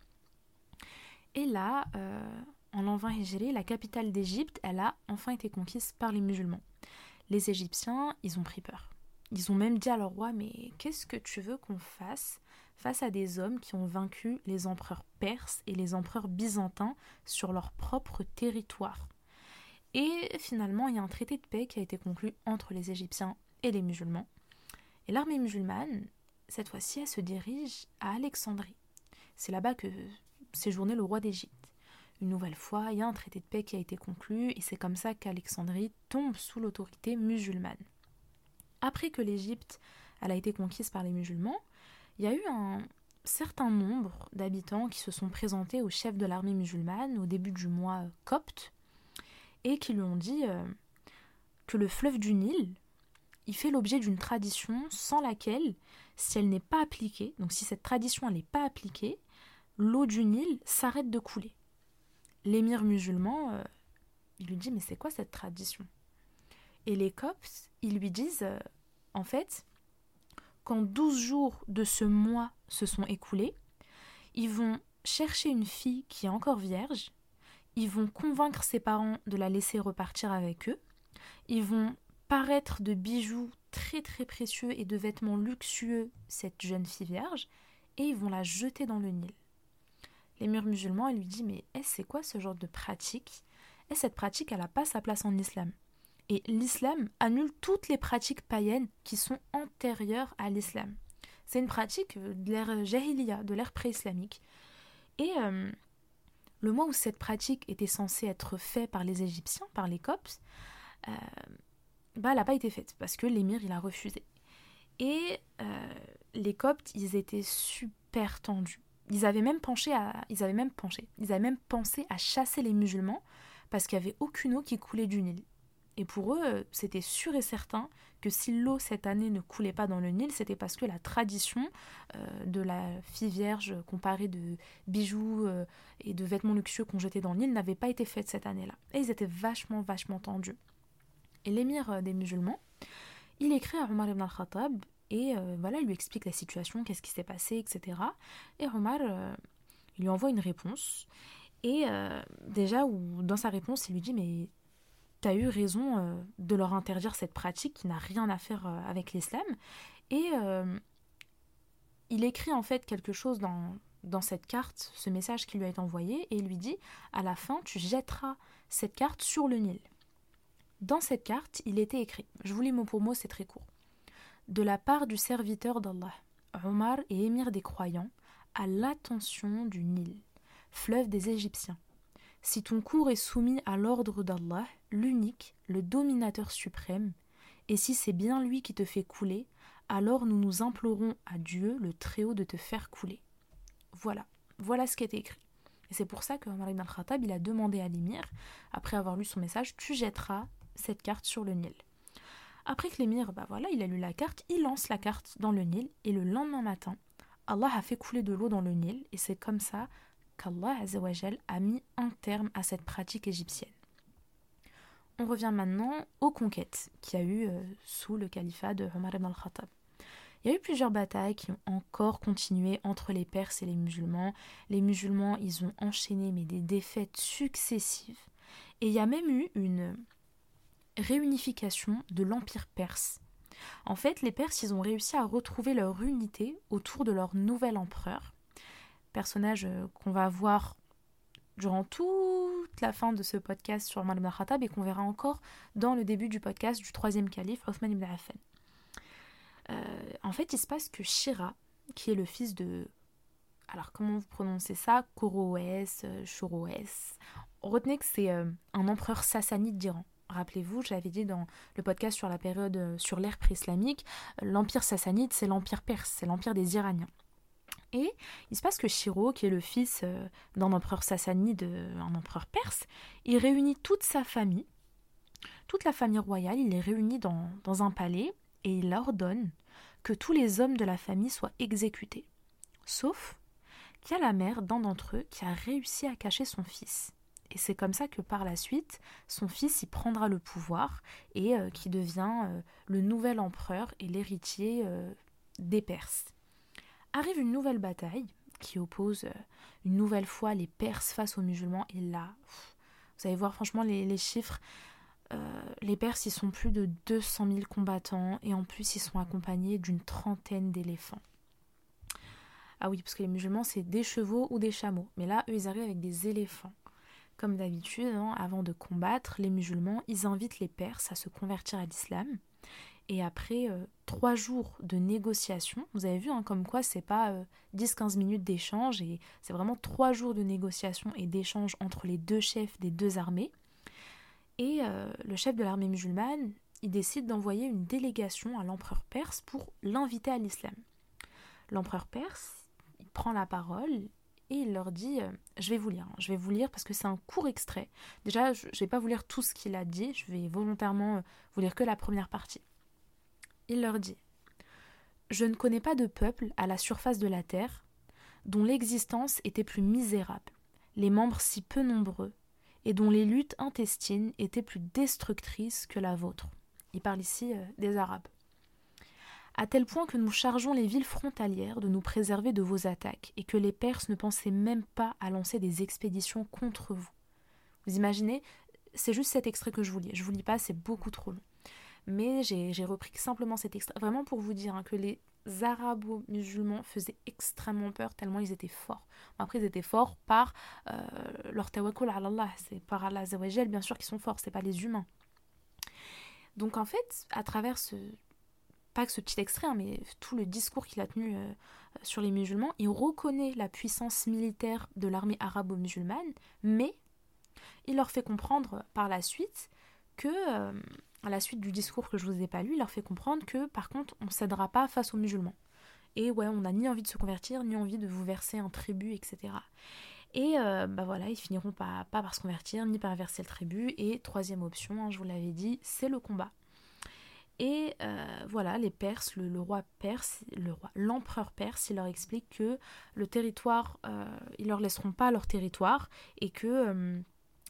Et là, euh, en l'an 20 Hijri, la capitale d'Égypte, elle a enfin été conquise par les musulmans. Les Égyptiens, ils ont pris peur. Ils ont même dit à leur roi, mais qu'est-ce que tu veux qu'on fasse face à des hommes qui ont vaincu les empereurs perses et les empereurs byzantins sur leur propre territoire? Et finalement, il y a un traité de paix qui a été conclu entre les Égyptiens et les musulmans. Et l'armée musulmane, cette fois-ci, elle se dirige à Alexandrie. C'est là-bas que séjournait le roi d'Égypte. Une nouvelle fois, il y a un traité de paix qui a été conclu et c'est comme ça qu'Alexandrie tombe sous l'autorité musulmane. Après que l'Égypte a été conquise par les musulmans, il y a eu un certain nombre d'habitants qui se sont présentés au chef de l'armée musulmane au début du mois copte et qui lui ont dit euh, que le fleuve du Nil, il fait l'objet d'une tradition sans laquelle, si elle n'est pas appliquée, donc si cette tradition n'est pas appliquée, l'eau du Nil s'arrête de couler. L'émir musulman, euh, il lui dit mais c'est quoi cette tradition? Et les Coptes, ils lui disent euh, en fait, quand 12 jours de ce mois se sont écoulés, ils vont chercher une fille qui est encore vierge, ils vont convaincre ses parents de la laisser repartir avec eux, ils vont paraître de bijoux très très précieux et de vêtements luxueux cette jeune fille vierge, et ils vont la jeter dans le Nil. L'émir musulman, elle lui dit Mais c'est quoi ce genre de pratique? Et cette pratique, elle n'a pas sa place en islam. Et l'islam annule toutes les pratiques païennes qui sont antérieures à l'islam. C'est une pratique de l'ère jahiliya, de l'ère pré-islamique. Et euh, le mois où cette pratique était censée être faite par les Égyptiens, par les Coptes, euh, bah, elle n'a pas été faite parce que l'émir il a refusé. Et euh, les Coptes, ils étaient super tendus. Ils avaient même ils avaient même penché, ils avaient même pensé à chasser les musulmans parce qu'il n'y avait aucune eau qui coulait du Nil. Et pour eux, c'était sûr et certain que si l'eau cette année ne coulait pas dans le Nil, c'était parce que la tradition euh, de la fille vierge comparée de bijoux euh, et de vêtements luxueux qu'on jetait dans le Nil n'avait pas été faite cette année-là. Et ils étaient vachement, vachement tendus. Et l'émir euh, des musulmans, il écrit à Omar ibn al-Khattab et voilà, il lui explique la situation, qu'est-ce qui s'est passé, etc. Et Omar, lui envoie une réponse. Et déjà, dans sa réponse, il lui dit Mais tu as eu raison euh, de leur interdire cette pratique qui n'a rien à faire euh, avec l'islam. Et euh, il écrit en fait quelque chose dans, dans cette carte, ce message qui lui a été envoyé, et il lui dit, à la fin, tu jetteras cette carte sur le Nil. Dans cette carte, il était écrit, je vous lis mot pour mot, c'est très court, de la part du serviteur d'Allah, Omar et émir des croyants, à l'attention du Nil, fleuve des Égyptiens. Si ton cours est soumis à l'ordre d'Allah, l'unique, le dominateur suprême, et si c'est bien lui qui te fait couler, alors nous nous implorons à Dieu le Très-Haut de te faire couler. Voilà, voilà ce qui est écrit. Et c'est pour ça que Omar ibn al-Khattab, il a demandé à l'émir, après avoir lu son message, tu jetteras cette carte sur le Nil. Après que l'émir, bah voilà, il a lu la carte, il lance la carte dans le Nil, et le lendemain matin, Allah a fait couler de l'eau dans le Nil, et c'est comme ça qu'Allah a mis un terme à cette pratique égyptienne. On revient maintenant aux conquêtes qu'il y a eu euh, sous le califat de Omar ibn al-Khattab. Il y a eu plusieurs batailles qui ont encore continué entre les Perses et les musulmans. Les musulmans, ils ont enchaîné mais des défaites successives. Et il y a même eu une réunification de l'empire perse. En fait, les Perses, ils ont réussi à retrouver leur unité autour de leur nouvel empereur, personnage euh, qu'on va voir durant toute la fin de ce podcast sur Omar ibn Khattab et qu'on verra encore dans le début du podcast du troisième calife, Othman ibn Affan. Euh, en fait, il se passe que Shira, qui est le fils de... Alors, comment vous prononcez ça Koroès, Choroès. Euh, Retenez que c'est euh, un empereur sassanide d'Iran. Rappelez-vous, j'avais dit dans le podcast sur la période, sur l'ère pré-islamique, l'empire sassanide, c'est l'empire perse, c'est l'empire des Iraniens. Et il se passe que Shiro, qui est le fils euh, d'un empereur sassanide, un empereur perse, il réunit toute sa famille, toute la famille royale, il les réunit dans, un palais et il ordonne que tous les hommes de la famille soient exécutés. Sauf qu'il y a la mère d'un d'entre eux qui a réussi à cacher son fils. Et c'est comme ça que par la suite, son fils y prendra le pouvoir et euh, qui devient euh, le nouvel empereur et l'héritier des Perses. Arrive une nouvelle bataille qui oppose une nouvelle fois les Perses face aux musulmans. Et là, vous allez voir franchement les, chiffres. les Perses, ils sont plus de 200 000 combattants et en plus, ils sont accompagnés d'une trentaine d'éléphants. Ah oui, parce que les musulmans, c'est des chevaux ou des chameaux. Mais là, eux, ils arrivent avec des éléphants. Comme d'habitude, hein, avant de combattre, les musulmans, ils invitent les Perses à se convertir à l'islam. Et après euh, trois jours de négociations, vous avez vu hein, comme quoi c'est pas 10-15 euh, minutes d'échange, et c'est vraiment trois jours de négociations et d'échanges entre les deux chefs des deux armées. Et euh, le chef de l'armée musulmane, il décide d'envoyer une délégation à l'empereur perse pour l'inviter à l'islam. L'empereur perse, prend la parole et il leur dit Je vais vous lire, hein. je vais vous lire parce que c'est un court extrait. Déjà, je ne vais pas vous lire tout ce qu'il a dit, je vais volontairement vous lire que la première partie. Il leur dit Je ne connais pas de peuple à la surface de la terre dont l'existence était plus misérable, les membres si peu nombreux, et dont les luttes intestines étaient plus destructrices que la vôtre. Il parle ici euh, des Arabes à tel point que nous chargeons les villes frontalières de nous préserver de vos attaques, et que les Perses ne pensaient même pas à lancer des expéditions contre vous. Vous imaginez C'est juste cet extrait que je vous lis. Je vous lis pas, c'est beaucoup trop long. Mais j'ai repris simplement cet extrait, vraiment pour vous dire hein, que les arabo-musulmans faisaient extrêmement peur tellement ils étaient forts. Après, ils étaient forts par euh, leur tawakkul à Allah, c'est par Allah bien sûr qu'ils sont forts, c'est pas les humains. Donc en fait, à travers ce, pas que ce petit extrait, hein, mais tout le discours qu'il a tenu euh, sur les musulmans, il reconnaît la puissance militaire de l'armée arabo-musulmane, mais il leur fait comprendre par la suite que, euh, à la suite du discours que je vous ai pas lu, il leur fait comprendre que par contre on ne cédera pas face aux musulmans. Et ouais, on n'a ni envie de se convertir, ni envie de vous verser un tribut, etc. Et euh, bah voilà, ils finiront pas, pas par se convertir, ni par verser le tribut. Et troisième option, hein, je vous l'avais dit, c'est le combat. Et euh, voilà, les Perses, le, roi perse, le roi, l'empereur perse, il leur explique que le territoire, euh, ils leur laisseront pas leur territoire et que, euh,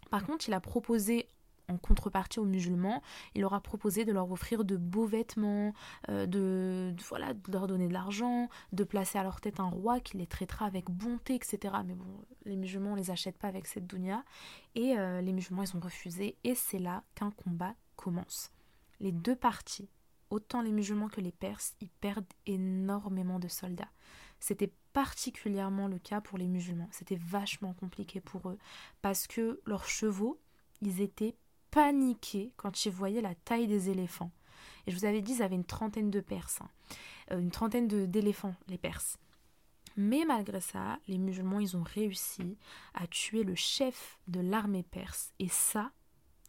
par contre, il a proposé en contrepartie aux musulmans, il leur a proposé de leur offrir de beaux vêtements, de, voilà, de leur donner de l'argent, de placer à leur tête un roi qui les traitera avec bonté, etc. Mais bon, les musulmans, on les achète pas avec cette dunya. Et les musulmans, ils ont refusé. Et c'est là qu'un combat commence les deux parties, autant les musulmans que les Perses, y perdent énormément de soldats. C'était particulièrement le cas pour les musulmans. C'était vachement compliqué pour eux parce que leurs chevaux, ils étaient paniqués quand ils voyaient la taille des éléphants. Et je vous avais dit, ils avaient une trentaine de Perses, hein. euh, une trentaine d'éléphants, les Perses. Mais malgré ça, les musulmans, ils ont réussi à tuer le chef de l'armée perse. Et ça,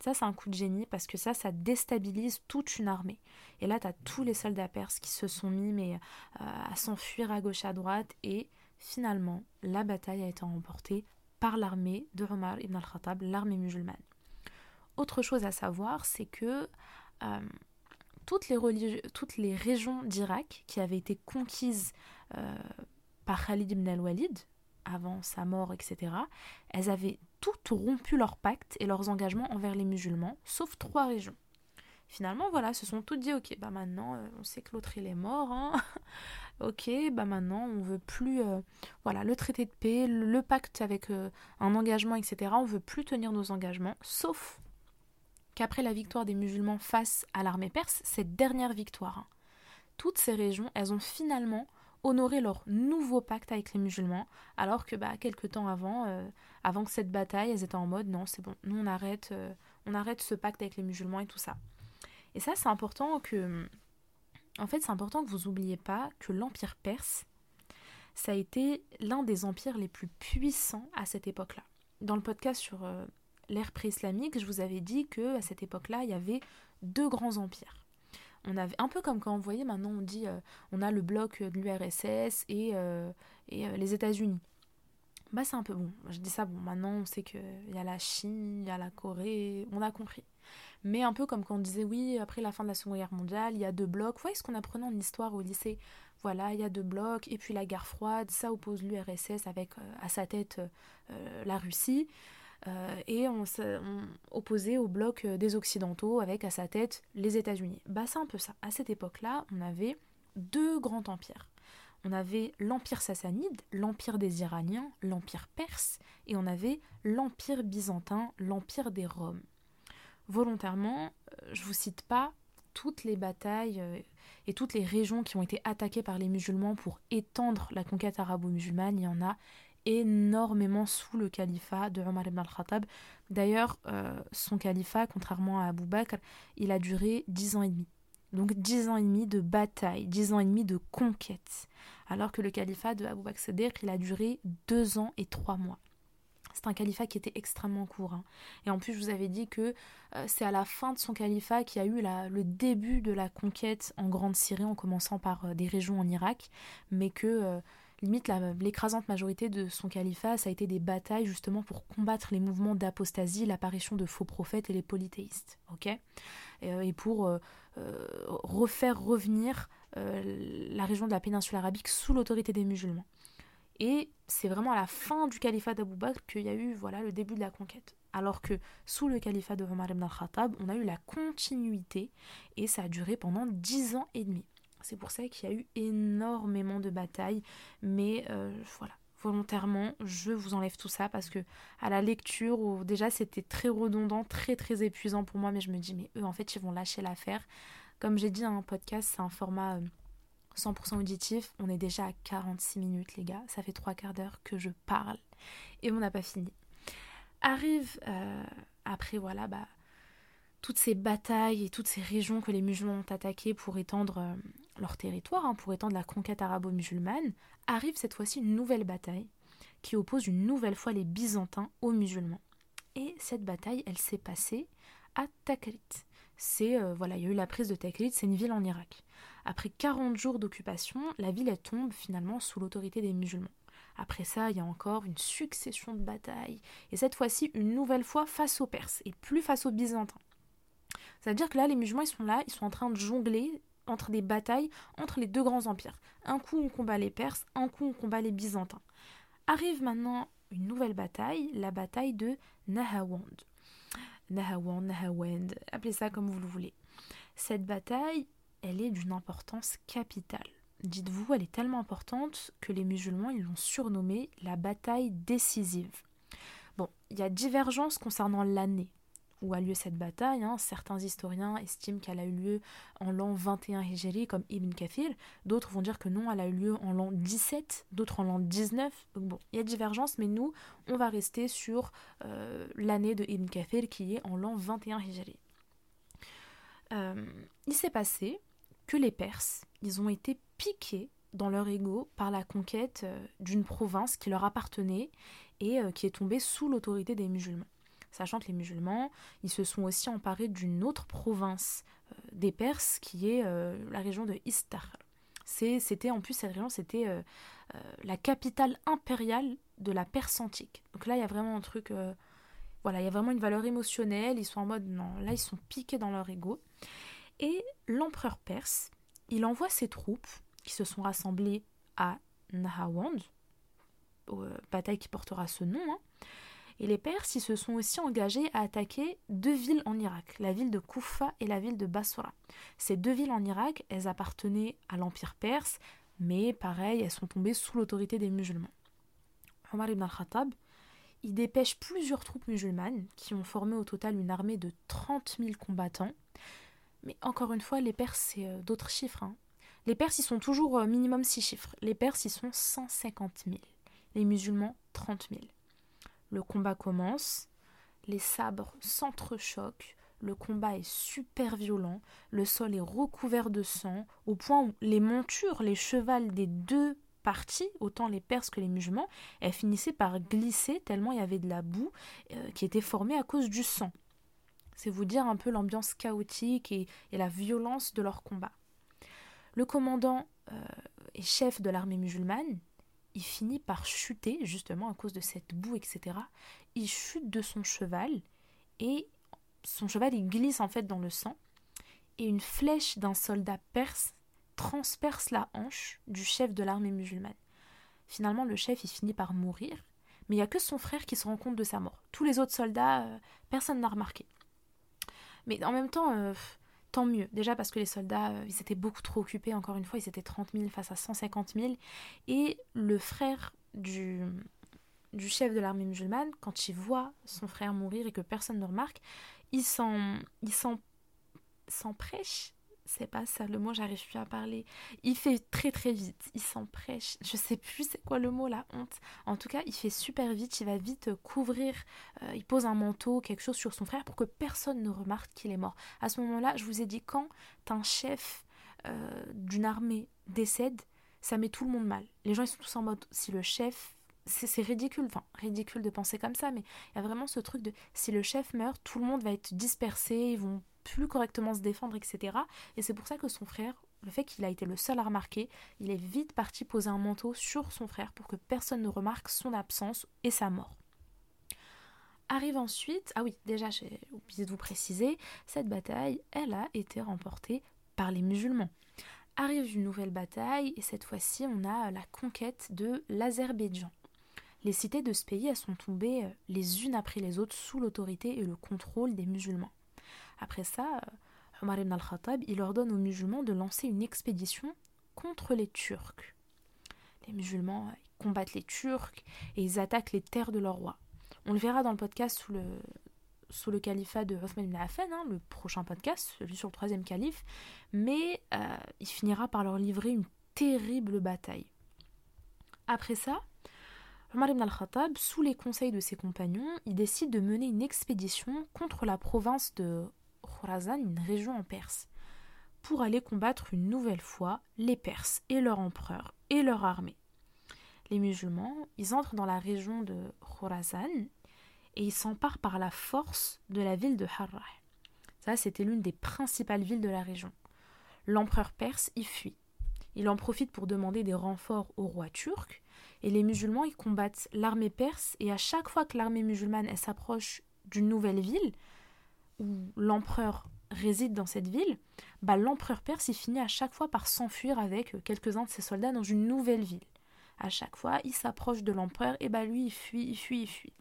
ça, c'est un coup de génie parce que ça, ça déstabilise toute une armée. Et là, tu as tous les soldats perses qui se sont mis euh, à s'enfuir à gauche, à droite. Et finalement, la bataille a été remportée par l'armée de Omar ibn al-Khattab, l'armée musulmane. Autre chose à savoir, c'est que euh, toutes, les régions d'Irak qui avaient été conquises euh, par Khalid ibn al-Walid, avant sa mort, etc., elles avaient toutes rompu leurs pactes et leurs engagements envers les musulmans, sauf trois régions. Finalement, voilà, se sont toutes dit, ok, bah maintenant, euh, on sait que l'autre il est mort, hein. (laughs) ok, bah maintenant, on veut plus, voilà, le traité de paix, le, pacte avec un engagement, etc., on veut plus tenir nos engagements, sauf qu'après la victoire des musulmans face à l'armée perse, cette dernière victoire, hein, toutes ces régions, elles ont finalement honorer leur nouveau pacte avec les musulmans, alors que bah, quelques temps avant, euh, avant que cette bataille, elles étaient en mode non, c'est bon, nous on arrête, euh, on arrête ce pacte avec les musulmans et tout ça. Et ça, c'est important que. En fait, c'est important que vous n'oubliez pas que l'Empire perse, ça a été l'un des empires les plus puissants à cette époque-là. Dans le podcast sur euh, l'ère pré-islamique, je vous avais dit que à cette époque-là, il y avait deux grands empires on avait un peu comme quand vous voyez maintenant on dit euh, on a le bloc de l'URSS et, euh, et euh, les États-Unis. Bah c'est un peu bon. Je dis ça bon. Maintenant on sait qu'il y a la Chine, il y a la Corée, on a compris. mais un peu comme quand on disait oui, après la fin de la Seconde Guerre mondiale, il y a deux blocs. Vous voyez ce qu'on apprenait en histoire au lycée? Voilà, il y a deux blocs, et puis la guerre froide, ça oppose l'URSS avec à sa tête la Russie. Et on, on opposait au bloc des Occidentaux avec à sa tête les États-Unis. Bah c'est un peu ça. À cette époque-là, on avait deux grands empires. On avait l'empire sassanide, l'empire des Iraniens, l'empire perse, et on avait l'empire byzantin, l'empire des Roms. Volontairement, euh, je vous cite pas toutes les batailles euh, et toutes les régions qui ont été attaquées par les musulmans pour étendre la conquête arabo-musulmane. Il y en a énormément sous le califat de Omar ibn al-Khattab. D'ailleurs, euh, son califat, contrairement à Abu Bakr, il a duré dix ans et demi. Donc dix ans et demi de bataille, dix ans et demi de conquête. Alors que le califat de Abu Bakr Siddiq, il a duré deux ans et trois mois. C'est un califat qui était extrêmement court. Hein. Et en plus, je vous avais dit que euh, c'est à la fin de son califat qu'il y a eu le début de la conquête en Grande Syrie, en commençant par euh, des régions en Irak, mais que limite l'écrasante majorité de son califat, ça a été des batailles justement pour combattre les mouvements d'apostasie, l'apparition de faux prophètes et les polythéistes. ok? Et, pour refaire revenir la région de la péninsule arabique sous l'autorité des musulmans. Et c'est vraiment à la fin du califat d'Abu Bakr qu'il y a eu voilà, le début de la conquête. Alors que sous le califat de Omar ibn al-Khattab, on a eu la continuité et ça a duré pendant dix ans et demi. C'est pour ça qu'il y a eu énormément de batailles, mais euh, voilà, volontairement, je vous enlève tout ça parce que à la lecture, déjà c'était très redondant, très très épuisant pour moi, mais je me dis, mais eux en fait ils vont lâcher l'affaire. Comme j'ai dit, un podcast c'est un format euh, 100% auditif, on est déjà à 46 minutes les gars, ça fait trois quarts d'heure que je parle et on n'a pas fini. Arrive euh, après voilà bah toutes ces batailles et toutes ces régions que les musulmans ont attaquées pour étendre euh, leur territoire, hein, pour étendre la conquête arabo-musulmane, arrive cette fois-ci une nouvelle bataille qui oppose une nouvelle fois les Byzantins aux musulmans. Et cette bataille, elle s'est passée à Takrit. C'est euh, voilà, il y a eu la prise de Takrit, c'est une ville en Irak. Après 40 jours d'occupation, la ville tombe finalement sous l'autorité des musulmans. Après ça, il y a encore une succession de batailles, et cette fois-ci une nouvelle fois face aux Perses, et plus face aux Byzantins. Ça veut dire que là, les musulmans, ils sont là, ils sont en train de jongler entre des batailles entre les deux grands empires. Un coup, on combat les Perses, un coup, on combat les Byzantins. Arrive maintenant une nouvelle bataille, la bataille de Nahawand. Nahawand, Nahawand, appelez ça comme vous le voulez. Cette bataille, elle est d'une importance capitale. Dites-vous, elle est tellement importante que les musulmans ils l'ont surnommée la bataille décisive. Bon, il y a divergence concernant l'année où a lieu cette bataille. Hein. Certains historiens estiment qu'elle a eu lieu en l'an 21 Hijri, comme Ibn Kathir. D'autres vont dire que non, elle a eu lieu en l'an 17, d'autres en l'an 19. Donc bon, il y a divergence, mais nous, on va rester sur euh, l'année de Ibn Kathir qui est en l'an 21 Hijri. Euh, il s'est passé que les Perses, ils ont été piqués dans leur ego par la conquête euh, d'une province qui leur appartenait et qui est tombée sous l'autorité des musulmans. Sachant que les musulmans, ils se sont aussi emparés d'une autre province euh, des Perses qui est la région de Istar. C'était en plus cette région, c'était la capitale impériale de la Perse antique. Donc là, il y a vraiment un truc, voilà, il y a vraiment une valeur émotionnelle. Ils sont en mode non, là ils sont piqués dans leur ego. Et l'empereur perse, il envoie ses troupes qui se sont rassemblées à Nahawand, euh, bataille qui portera ce nom, hein. Et les Perses ils se sont aussi engagés à attaquer deux villes en Irak, la ville de Koufa et la ville de Basra. Ces deux villes en Irak, elles appartenaient à l'Empire perse, mais pareil, elles sont tombées sous l'autorité des musulmans. Omar ibn al-Khattab, il dépêche plusieurs troupes musulmanes qui ont formé au total une armée de 30 000 combattants mais encore une fois, les Perses, c'est euh, d'autres chiffres. Hein. Les Perses, ils sont toujours euh, minimum 6 chiffres. Les Perses, ils sont 150 000. Les musulmans, 30 000. Le combat commence. Les sabres s'entrechoquent. Le combat est super violent. Le sol est recouvert de sang, au point où les montures, les chevals des deux parties, autant les Perses que les musulmans, elles finissaient par glisser tellement il y avait de la boue euh, qui était formée à cause du sang. C'est vous dire un peu l'ambiance chaotique et, la violence de leur combat. Le commandant euh, et chef de l'armée musulmane, il finit par chuter, justement à cause de cette boue, etc. Il chute de son cheval et son cheval il glisse en fait dans le sang et une flèche d'un soldat perse transperce la hanche du chef de l'armée musulmane. Finalement, le chef il finit par mourir, mais il n'y a que son frère qui se rend compte de sa mort. Tous les autres soldats, euh, personne n'a remarqué. Mais en même temps, euh, tant mieux. Déjà parce que les soldats, euh, ils étaient beaucoup trop occupés. Encore une fois, ils étaient 30 000 face à 150 000. Et le frère du, du chef de l'armée musulmane, quand il voit son frère mourir et que personne ne remarque, il s'en, s'emprêche c'est pas ça le mot, j'arrive plus à parler. Il fait très très vite, il s'emprêche. Je sais plus c'est quoi le mot, la honte. En tout cas, il fait super vite, il va vite couvrir, euh, il pose un manteau, quelque chose sur son frère pour que personne ne remarque qu'il est mort. À ce moment-là, je vous ai dit, quand un chef euh, d'une armée décède, ça met tout le monde mal. Les gens ils sont tous en mode, si le chef c'est ridicule, enfin ridicule de penser comme ça, mais il y a vraiment ce truc de si le chef meurt, tout le monde va être dispersé, ils vont plus correctement se défendre, etc. Et c'est pour ça que son frère, le fait qu'il a été le seul à remarquer, il est vite parti poser un manteau sur son frère pour que personne ne remarque son absence et sa mort. Arrive ensuite, ah oui, déjà j'ai oublié de vous préciser, cette bataille, elle a été remportée par les musulmans. Arrive une nouvelle bataille et cette fois-ci on a la conquête de l'Azerbaïdjan. Les cités de ce pays elles sont tombées les unes après les autres sous l'autorité et le contrôle des musulmans. Après ça, euh, Omar ibn al-Khattab, il ordonne aux musulmans de lancer une expédition contre les Turcs. Les musulmans euh, combattent les Turcs et ils attaquent les terres de leur roi. On le verra dans le podcast sous le, sous le califat de Othman ibn Affan, hein, le prochain podcast, celui sur le troisième calife, mais euh, il finira par leur livrer une terrible bataille. Après ça, Omar ibn al-Khattab, sous les conseils de ses compagnons, il décide de mener une expédition contre la province de Khorasan, une région en Perse, pour aller combattre une nouvelle fois les Perses et leur empereur et leur armée. Les musulmans, ils entrent dans la région de Khorasan et ils s'emparent par la force de la ville de Harrah. Ça, c'était l'une des principales villes de la région. L'empereur perse y fuit. Il en profite pour demander des renforts au roi turc, et les musulmans y combattent l'armée perse, et à chaque fois que l'armée musulmane s'approche d'une nouvelle ville, où l'empereur réside dans cette ville, bah, l'empereur perse finit à chaque fois par s'enfuir avec quelques-uns de ses soldats dans une nouvelle ville. À chaque fois, il s'approche de l'empereur et bah lui il fuit, il fuit, il fuit.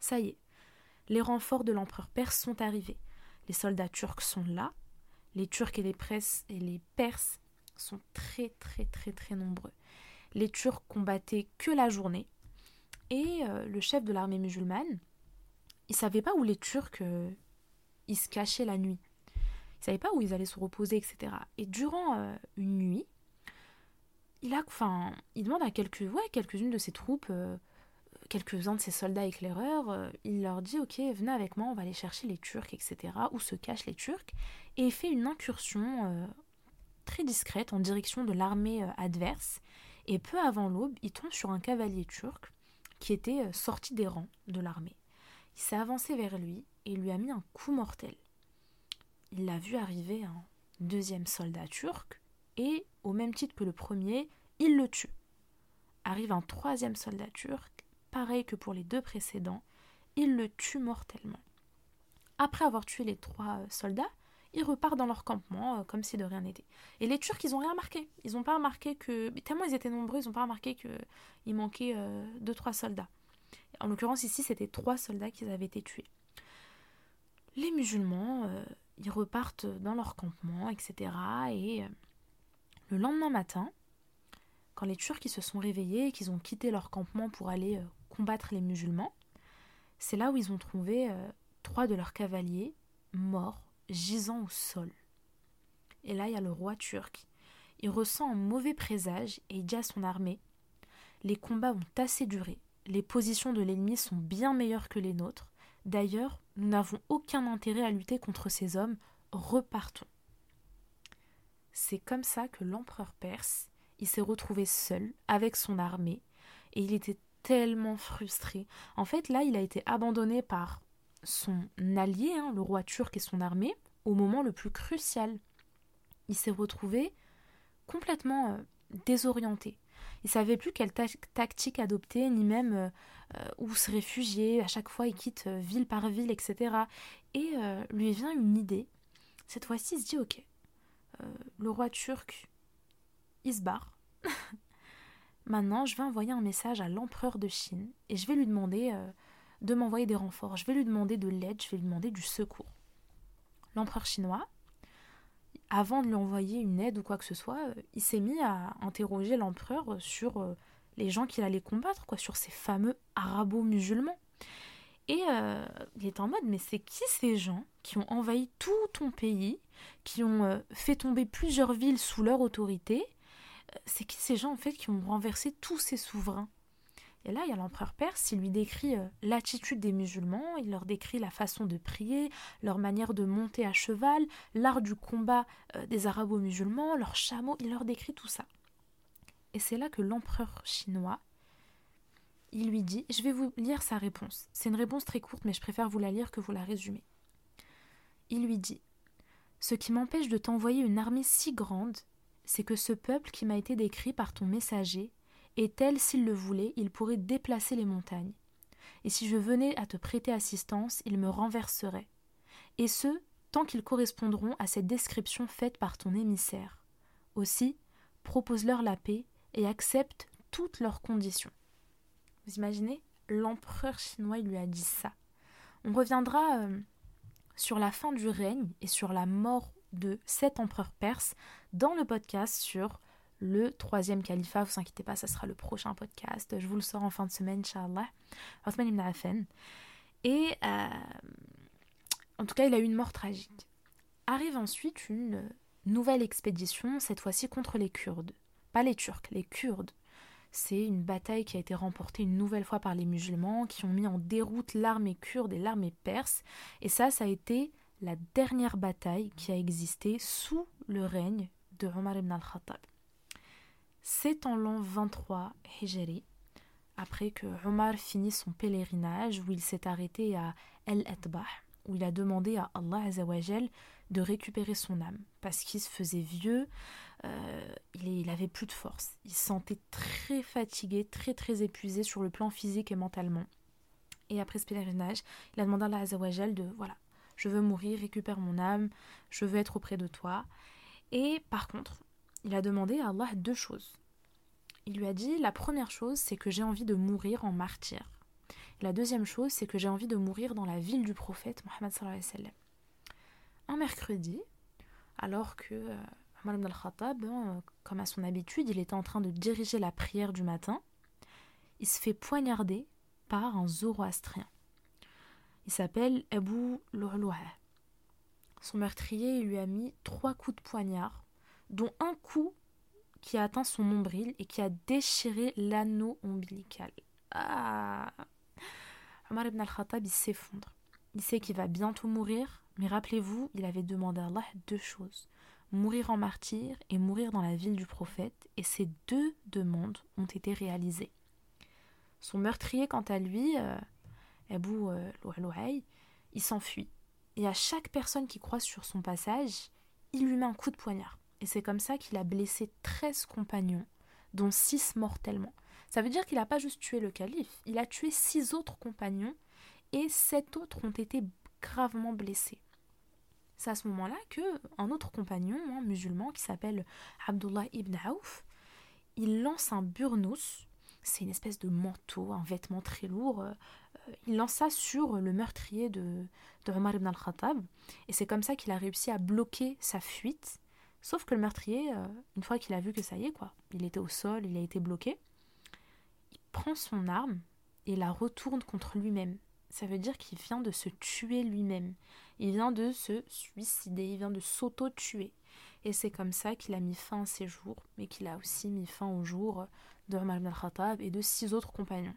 Ça y est, les renforts de l'empereur perse sont arrivés. Les soldats turcs sont là. Les Turcs et les, et les Perses sont très très très très nombreux. Les Turcs combattaient que la journée. Et euh, le chef de l'armée musulmane, il savait pas où les Turcs euh, ils se cachaient la nuit. Ils savaient pas où ils allaient se reposer, etc. Et durant euh, une nuit, il a, enfin, il demande à quelques, ouais, quelques-unes de ses troupes, quelques-uns de ses soldats éclaireurs, il leur dit, ok, venez avec moi, on va aller chercher les Turcs, etc. Où se cachent les Turcs, et il fait une incursion très discrète en direction de l'armée adverse. Et peu avant l'aube, il tombe sur un cavalier turc qui était euh, sorti des rangs de l'armée. Il s'est avancé vers lui et lui a mis un coup mortel. Il l'a vu arriver un deuxième soldat turc et, au même titre que le premier, il le tue. Arrive un troisième soldat turc, pareil que pour les deux précédents, il le tue mortellement. Après avoir tué les trois euh, soldats, ils repartent dans leur campement euh, comme si de rien n'était. Et les Turcs, ils n'ont rien remarqué. Ils n'ont pas remarqué que, tellement ils étaient nombreux, ils n'ont pas remarqué qu'il manquait euh, deux, trois soldats. En l'occurrence, ici, c'était trois soldats qui avaient été tués. Les musulmans, euh, ils repartent dans leur campement, etc. Et le lendemain matin, quand les Turcs se sont réveillés et qu'ils ont quitté leur campement pour aller combattre les musulmans, c'est là où ils ont trouvé trois de leurs cavaliers morts gisant au sol. Et là, il y a le roi turc. Il ressent un mauvais présage et il dit à son armée Les combats ont assez duré. Les positions de l'ennemi sont bien meilleures que les nôtres. D'ailleurs, nous n'avons aucun intérêt à lutter contre ces hommes. Repartons. C'est comme ça que l'empereur perse, il s'est retrouvé seul avec son armée et il était tellement frustré. En fait, là, il a été abandonné par son allié, hein, le roi turc et son armée, au moment le plus crucial. Il s'est retrouvé complètement euh, désorienté. Il savait plus quelle tactique adopter, ni même euh, euh, où se réfugier. À chaque fois, il quitte euh, ville par ville, etc. Et lui vient une idée. Cette fois-ci, il se dit Ok, le roi turc, il se barre. (laughs) Maintenant, je vais envoyer un message à l'empereur de Chine et je vais lui demander de m'envoyer des renforts. Je vais lui demander de l'aide, je vais lui demander du secours. L'empereur chinois, avant de lui envoyer une aide ou quoi que ce soit, euh, il s'est mis à interroger l'empereur sur euh, les gens qu'il allait combattre, quoi, sur ces fameux arabo-musulmans. Et euh, il est en mode, mais c'est qui ces gens qui ont envahi tout ton pays, qui ont fait tomber plusieurs villes sous leur autorité? C'est qui ces gens en fait qui ont renversé tous ces souverains? Et là, il y a l'empereur perse, il lui décrit euh, l'attitude des musulmans, il leur décrit la façon de prier, leur manière de monter à cheval, l'art du combat euh, des arabo-musulmans, leurs chameaux, il leur décrit tout ça. Et c'est là que l'empereur chinois, il lui dit, je vais vous lire sa réponse. C'est une réponse très courte, mais je préfère vous la lire que vous la résumer. Il lui dit, Ce qui m'empêche de t'envoyer une armée si grande, c'est que ce peuple qui m'a été décrit par ton messager et tel s'il le voulait, il pourrait déplacer les montagnes. Et si je venais à te prêter assistance, il me renverserait. Et ce, tant qu'ils correspondront à cette description faite par ton émissaire. Aussi, propose-leur la paix et accepte toutes leurs conditions. Vous imaginez L'empereur chinois lui a dit ça. On reviendra euh, sur la fin du règne et sur la mort de cet empereur perse dans le podcast sur le troisième califat. Vous inquiétez pas, ça sera le prochain podcast. Je vous le sors en fin de semaine, Inch'Allah. Othman ibn Affan. Et euh, en tout cas, il a eu une mort tragique. Arrive ensuite une nouvelle expédition, cette fois-ci contre les Kurdes. Pas les Turcs, les Kurdes. C'est une bataille qui a été remportée une nouvelle fois par les musulmans, qui ont mis en déroute l'armée kurde et l'armée perse. Et ça, ça a été la dernière bataille qui a existé sous le règne de Omar ibn al-Khattab. C'est en l'an 23 Hijri, après que Omar finit son pèlerinage, où il s'est arrêté à El Etbah, où il a demandé à Allah Azawajal de récupérer son âme, parce qu'il se faisait vieux, euh, il, il avait plus de force, il se sentait très fatigué, très très épuisé sur le plan physique et mentalement. Et après ce pèlerinage, il a demandé à Allah Azawajal de, voilà, je veux mourir, récupère mon âme, je veux être auprès de toi. Et par contre, il a demandé à Allah deux choses. Il lui a dit la première chose, c'est que j'ai envie de mourir en martyr. La deuxième chose, c'est que j'ai envie de mourir dans la ville du prophète Mohammed Un mercredi, alors que euh, Omar hein, comme à son habitude, il était en train de diriger la prière du matin, il se fait poignarder par un zoroastrien. Il s'appelle Abu Lu'lu'a. Son meurtrier lui a mis trois coups de poignard dont un coup qui a atteint son nombril et qui a déchiré l'anneau ombilical. Ah Omar ibn al-Khattab, il s'effondre. Il sait qu'il va bientôt mourir, mais rappelez-vous, il avait demandé à Allah deux choses mourir en martyr et mourir dans la ville du prophète, et ces deux demandes ont été réalisées. Son meurtrier, quant à lui, euh, Abu euh, il s'enfuit. Et à chaque personne qui croise sur son passage, il lui met un coup de poignard. Et c'est comme ça qu'il a blessé 13 compagnons, dont 6 mortellement. Ça veut dire qu'il n'a pas juste tué le calife, il a tué 6 autres compagnons et 7 autres ont été gravement blessés. C'est à ce moment-là que un autre compagnon un musulman qui s'appelle Abdullah ibn Auf, il lance un burnous, c'est une espèce de manteau, un vêtement très lourd, euh, il lance ça sur le meurtrier de, de Omar ibn al-Khattab, et c'est comme ça qu'il a réussi à bloquer sa fuite Sauf que le meurtrier, euh, une fois qu'il a vu que ça y est, quoi, il était au sol, il a été bloqué, il prend son arme et la retourne contre lui-même. Ça veut dire qu'il vient de se tuer lui-même. Il vient de se suicider, il vient de s'auto-tuer. Et c'est comme ça qu'il a mis fin à ses jours, mais qu'il a aussi mis fin au jour de Omar ibn al-Khattab et de six autres compagnons.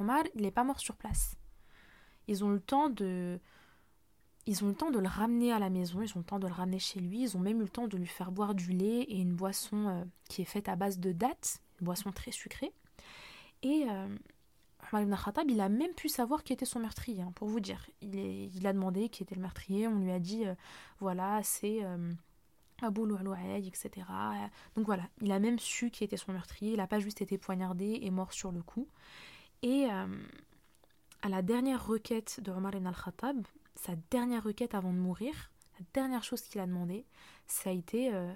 Omar, il n'est pas mort sur place. Ils ont le temps de, ils ont le temps de le ramener à la maison, ils ont le temps de le ramener chez lui, ils ont même eu le temps de lui faire boire du lait et une boisson euh, qui est faite à base de dattes, une boisson très sucrée. Et euh, ibn Khattab, il a même pu savoir qui était son meurtrier, hein, pour vous dire. Il, a demandé qui était le meurtrier, on lui a dit, euh, voilà, c'est Abu Lu'lu'ay, etc. Donc voilà, il a même su qui était son meurtrier, il n'a pas juste été poignardé et mort sur le coup. Et euh, à la dernière requête de Omar ibn al-Khattab, sa dernière requête avant de mourir, la dernière chose qu'il a demandé, ça a été euh,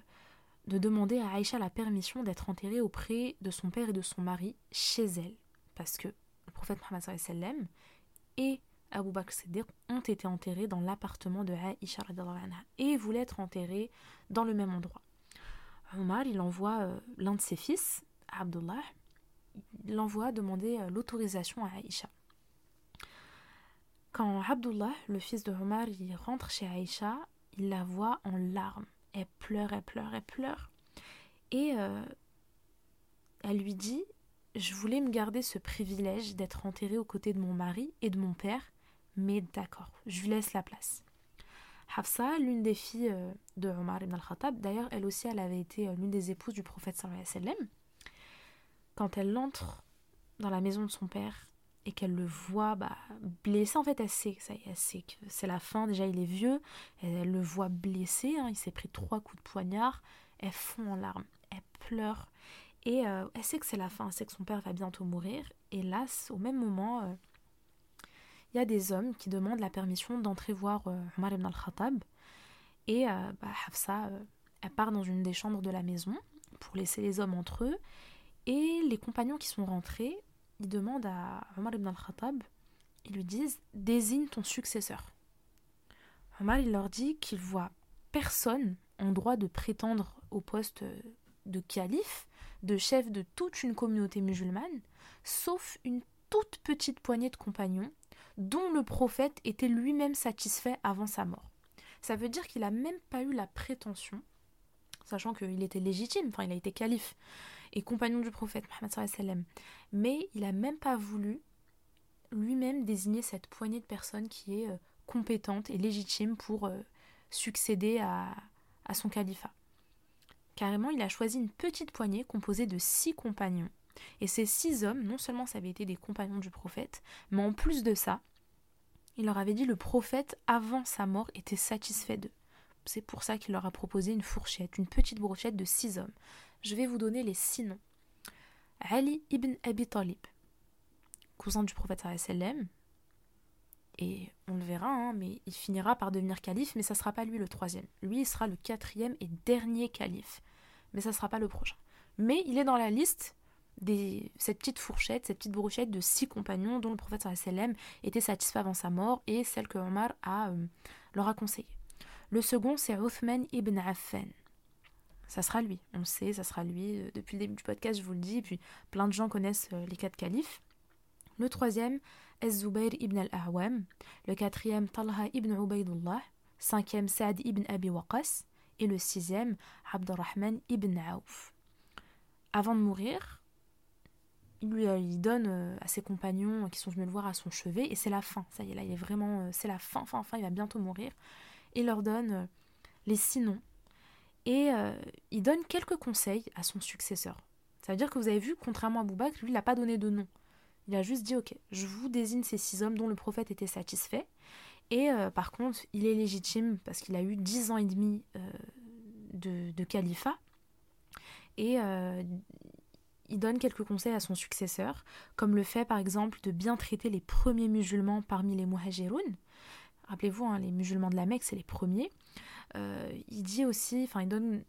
de demander à Aïcha la permission d'être enterrée auprès de son père et de son mari chez elle. Parce que le prophète Mohammed sallam et Abu Bakr Siddiq ont été enterrés dans l'appartement de Aïcha et voulaient être enterrés dans le même endroit. Omar, il envoie euh, l'un de ses fils, Abdullah, l'envoie demander euh, l'autorisation à Aïcha. Quand Abdullah, le fils de Omar, rentre chez Aïcha, il la voit en larmes. Elle pleure, elle pleure, elle pleure. Et euh, elle lui dit Je voulais me garder ce privilège d'être enterrée aux côtés de mon mari et de mon père, mais d'accord, je lui laisse la place. Hafsa, l'une des filles euh, de Omar ibn al-Khattab, d'ailleurs, elle aussi, elle avait été euh, l'une des épouses du prophète sallallahu alayhi wa sallam. Quand elle entre dans la maison de son père et qu'elle le voit bah, blessé, en fait, elle sait, que c'est la fin. Déjà, il est vieux, elle, le voit blessé, hein, il s'est pris trois coups de poignard, elle fond en larmes, elle pleure. Et euh, elle sait que c'est la fin, elle sait que son père va bientôt mourir. Là, au même moment, il y a des hommes qui demandent la permission d'entrer voir euh, Omar ibn al-Khattab. Et euh, bah, Hafsa, euh, elle part dans une des chambres de la maison pour laisser les hommes entre eux. Et les compagnons qui sont rentrés, ils demandent à Omar ibn al-Khattab, ils lui disent désigne ton successeur. Omar, il leur dit qu'il voit personne en droit de prétendre au poste de calife, de chef de toute une communauté musulmane, sauf une toute petite poignée de compagnons dont le prophète était lui-même satisfait avant sa mort. Ça veut dire qu'il n'a même pas eu la prétention, sachant qu'il était légitime, enfin il a été calife et compagnon du prophète Mohammed mais il n'a même pas voulu lui-même désigner cette poignée de personnes qui est euh, compétente et légitime pour euh, succéder à, à son califat. Carrément, il a choisi une petite poignée composée de six compagnons et ces six hommes, non seulement ça avait été des compagnons du prophète, mais en plus de ça, il leur avait dit le prophète, avant sa mort, était satisfait d'eux. C'est pour ça qu'il leur a proposé une fourchette, une petite brochette de six hommes. Je vais vous donner les six noms. Ali ibn Abi Talib, cousin du prophète sallam, et on le verra, hein, mais il finira par devenir calife, mais ça ne sera pas lui le troisième. Lui, il sera le quatrième et dernier calife, mais ça ne sera pas le prochain. Mais il est dans la liste cette petite fourchette, cette petite brochette de six compagnons dont le prophète sallam était satisfait avant sa mort et celle que Omar a, euh, leur a conseillé. Le second, c'est Uthman ibn Affan. Ça sera lui, on sait, ça sera lui. Euh, depuis le début du podcast, je vous le dis, et puis plein de gens connaissent euh, les quatre califes. Le troisième, Az-Zubayr ibn al-Ahwam. Le quatrième, Talha ibn Ubaydullah. Cinquième, Saad ibn Abi Waqas. Et le sixième, Abdurrahman ibn Auf. Avant de mourir, il lui euh, il donne à ses compagnons qui sont venus le voir à son chevet et c'est la fin. Ça y est, là, il est vraiment. C'est la fin, enfin, enfin, il va bientôt mourir. Il leur donne les six noms et il donne quelques conseils à son successeur. Ça veut dire que vous avez vu, contrairement à Boubak, lui, il n'a pas donné de nom. Il a juste dit Ok, je vous désigne ces six hommes dont le prophète était satisfait. Et par contre, il est légitime parce qu'il a eu dix ans et demi de, de califat. Et il donne quelques conseils à son successeur, comme le fait par exemple de bien traiter les premiers musulmans parmi les muhajiroun. Rappelez-vous, hein, les musulmans de la Mecque, c'est les premiers. Euh, il dit aussi, enfin, il donne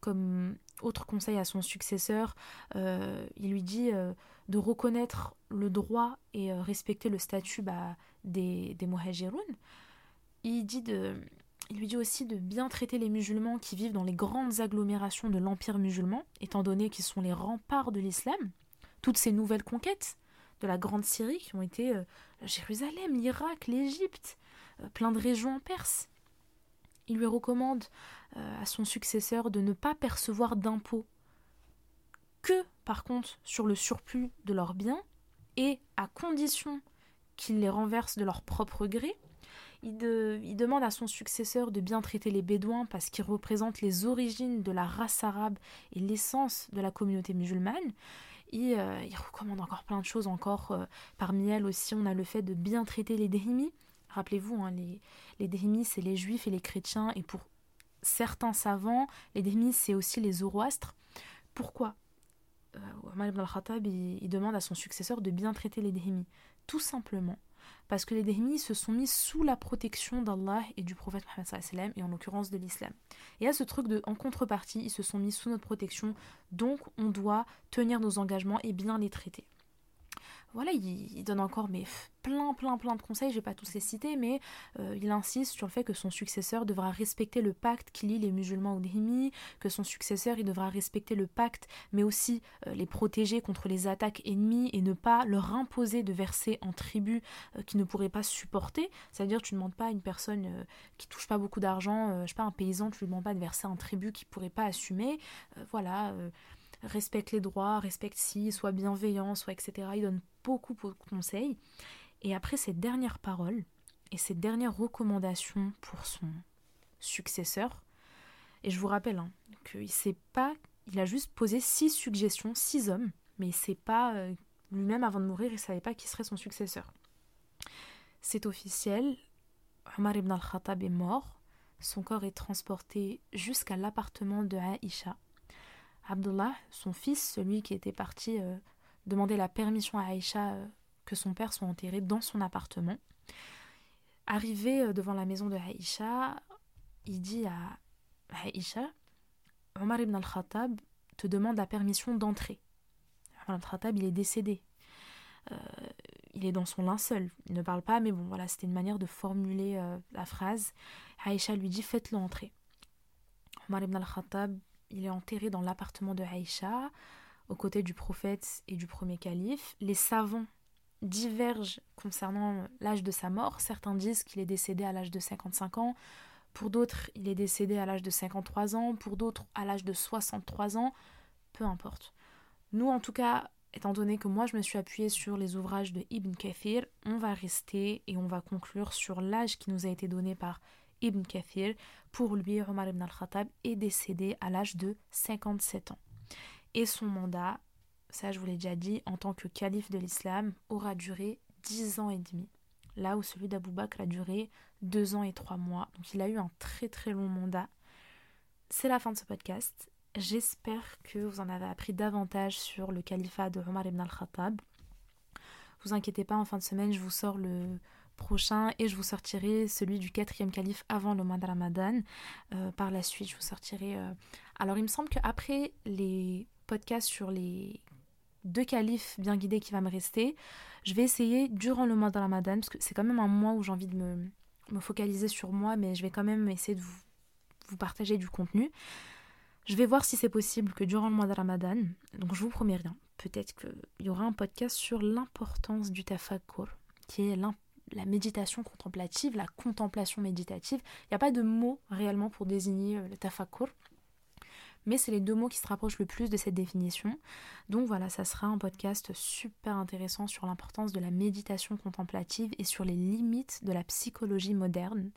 comme autre conseil à son successeur, euh, il lui dit euh, de reconnaître le droit et respecter le statut bah, des, des. Il dit de il lui dit aussi de bien traiter les musulmans qui vivent dans les grandes agglomérations de l'Empire musulman, étant donné qu'ils sont les remparts de l'islam. Toutes ces nouvelles conquêtes de la Grande Syrie qui ont été Jérusalem, l'Irak, l'Égypte, plein de régions en Perse. Il lui recommande euh, à son successeur de ne pas percevoir d'impôts que, par contre, sur le surplus de leurs biens, et à condition qu'ils les renversent de leur propre gré, il, demande à son successeur de bien traiter les Bédouins parce qu'ils représentent les origines de la race arabe et l'essence de la communauté musulmane. Euh, il recommande encore plein de choses. Encore euh, parmi elles aussi, on a le fait de bien traiter les Déhimis. Rappelez-vous, hein, les, les c'est les juifs et les chrétiens. Et pour certains savants, les Dehmis, c'est aussi les Zoroastres. Pourquoi euh, Omar ibn al-Khattab, il, demande à son successeur de bien traiter les Dehmis. Tout simplement parce que les Dehmis se sont mis sous la protection d'Allah et du prophète Mohammed et en l'occurrence de l'islam. Et à ce truc de en contrepartie, ils se sont mis sous notre protection, donc on doit tenir nos engagements et bien les traiter voilà, il, donne encore mais plein, plein, plein de conseils, je vais pas tous les citer, mais euh, il insiste sur le fait que son successeur devra respecter le pacte qui lie les musulmans aux dhimmi, que son successeur il devra respecter le pacte, mais aussi euh, les protéger contre les attaques ennemies et ne pas leur imposer de verser en tribu euh, qui ne pourraient pas supporter. C'est-à-dire, tu ne demandes pas à une personne qui touche pas beaucoup d'argent, je sais pas, un paysan, tu lui demandes pas de verser un tribut qu'il pourrait pas assumer. voilà respecte les droits, respecte si, soit bienveillant, soit etc. beaucoup, de conseils. Et après ces dernières paroles et ces dernières recommandations pour son successeur, et je vous rappelle hein, qu'il sait pas, il a juste posé six suggestions, six hommes, mais c'est pas euh, lui-même avant de mourir, il savait pas qui serait son successeur. C'est officiel, Omar ibn al-Khattab est mort, son corps est transporté jusqu'à l'appartement de Aïcha, Abdullah, son fils, celui qui était parti euh, demander la permission à Aïcha euh, que son père soit enterré dans son appartement. Arrivé euh, devant la maison de Aïcha, il dit à Aïcha Omar ibn al-Khattab te demande la permission d'entrer. Omar ibn al-Khattab, il est décédé. il est dans son linceul. Il ne parle pas, mais bon, voilà, c'était une manière de formuler la phrase. Aïcha lui dit Faites-le entrer. Omar ibn al-Khattab il est enterré dans l'appartement de Aïcha, aux côtés du prophète et du premier calife. Les savants divergent concernant l'âge de sa mort. Certains disent qu'il est décédé à l'âge de 55 ans, pour d'autres il est décédé à l'âge de 53 ans, pour d'autres à l'âge de 63 ans, peu importe. Nous en tout cas, étant donné que moi je me suis appuyée sur les ouvrages de Ibn Kathir, on va rester et on va conclure sur l'âge qui nous a été donné par Ibn Kathir. Pour lui, Omar ibn al-Khattab est décédé à l'âge de 57 ans. Et son mandat, ça je vous l'ai déjà dit, en tant que calife de l'islam, aura duré 10 ans et demi. Là où celui d'Abou Bakr a duré 2 ans et 3 mois. Donc il a eu un très très long mandat. C'est la fin de ce podcast. J'espère que vous en avez appris davantage sur le califat de Omar ibn al-Khattab. Vous inquiétez pas, en fin de semaine, je vous sors le, prochain et je vous sortirai celui du quatrième calife avant le mois de Ramadan. Euh, par la suite, je vous sortirai. Euh, alors, il me semble qu'après les podcasts sur les deux califes bien guidés qui va me rester, je vais essayer durant le mois de Ramadan, parce que c'est quand même un mois où j'ai envie de me, focaliser sur moi, mais je vais quand même essayer de vous, vous partager du contenu. Je vais voir si c'est possible que durant le mois de Ramadan, donc je vous promets rien, peut-être qu'il y aura un podcast sur l'importance du tafakkur, qui est la méditation contemplative, la contemplation méditative. Il n'y a pas de mot réellement pour désigner euh, le tafakur, mais c'est les deux mots qui se rapprochent le plus de cette définition. Donc voilà, ça sera un podcast super intéressant sur l'importance de la méditation contemplative et sur les limites de la psychologie moderne.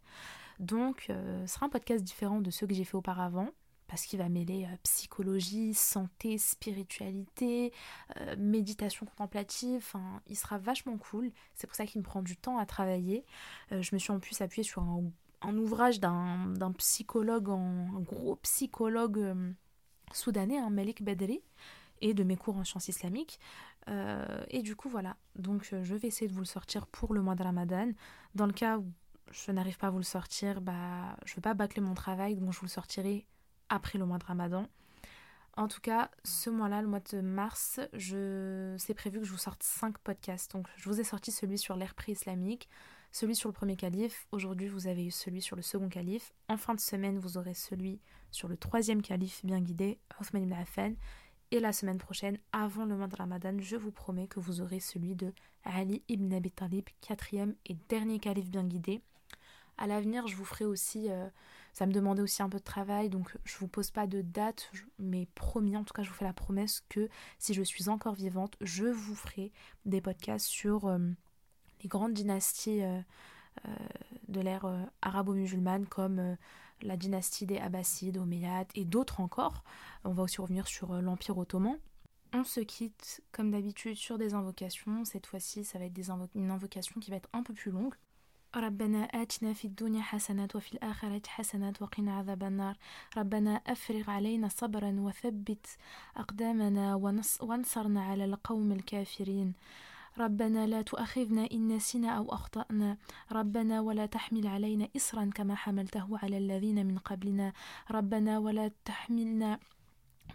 Donc euh, ce sera un podcast différent de ceux que j'ai fait auparavant parce qu'il va mêler euh, psychologie, santé, spiritualité, euh, méditation contemplative. Enfin, il sera vachement cool. C'est pour ça qu'il me prend du temps à travailler. Euh, je me suis en plus appuyée sur un, ouvrage d'un psychologue, un gros psychologue soudanais, un hein, Malik Bedri, et de mes cours en sciences islamiques. et du coup, voilà. Donc, je vais essayer de vous le sortir pour le mois de Ramadan. Dans le cas où je n'arrive pas à vous le sortir, bah, je ne veux pas bâcler mon travail, donc je vous le sortirai après le mois de Ramadan. En tout cas, ce mois-là, le mois de mars, je... c'est prévu que je vous sorte 5 podcasts. Donc, je vous ai sorti celui sur l'ère pré-islamique, celui sur le premier calife. Aujourd'hui, vous avez eu celui sur le second calife. En fin de semaine, vous aurez celui sur le troisième calife bien guidé, Othman ibn Affan. Et la semaine prochaine, avant le mois de Ramadan, je vous promets que vous aurez celui de Ali ibn Abi Talib, quatrième et dernier calife bien guidé. À l'avenir, je vous ferai aussi euh, ça me demandait aussi un peu de travail, donc je vous pose pas de date, mais promis, en tout cas, je vous fais la promesse que si je suis encore vivante, je vous ferai des podcasts sur euh, les grandes dynasties euh, euh, de l'ère arabo-musulmane, comme la dynastie des Abbassides, Omeyyades et d'autres encore. On va aussi revenir sur l'Empire ottoman. On se quitte comme d'habitude sur des invocations. Cette fois-ci, ça va être des une invocation qui va être un peu plus longue. ربنا آتنا في الدنيا حسنة وفي الآخرة حسنة وقنا عذاب النار ربنا أفرغ علينا صبرا وثبت أقدامنا وانصرنا على القوم الكافرين ربنا لا تؤاخذنا إن نسينا أو أخطأنا. ربنا ولا تحمل علينا إصرا كما حملته على الذين من قبلنا. ربنا ولا تحملنا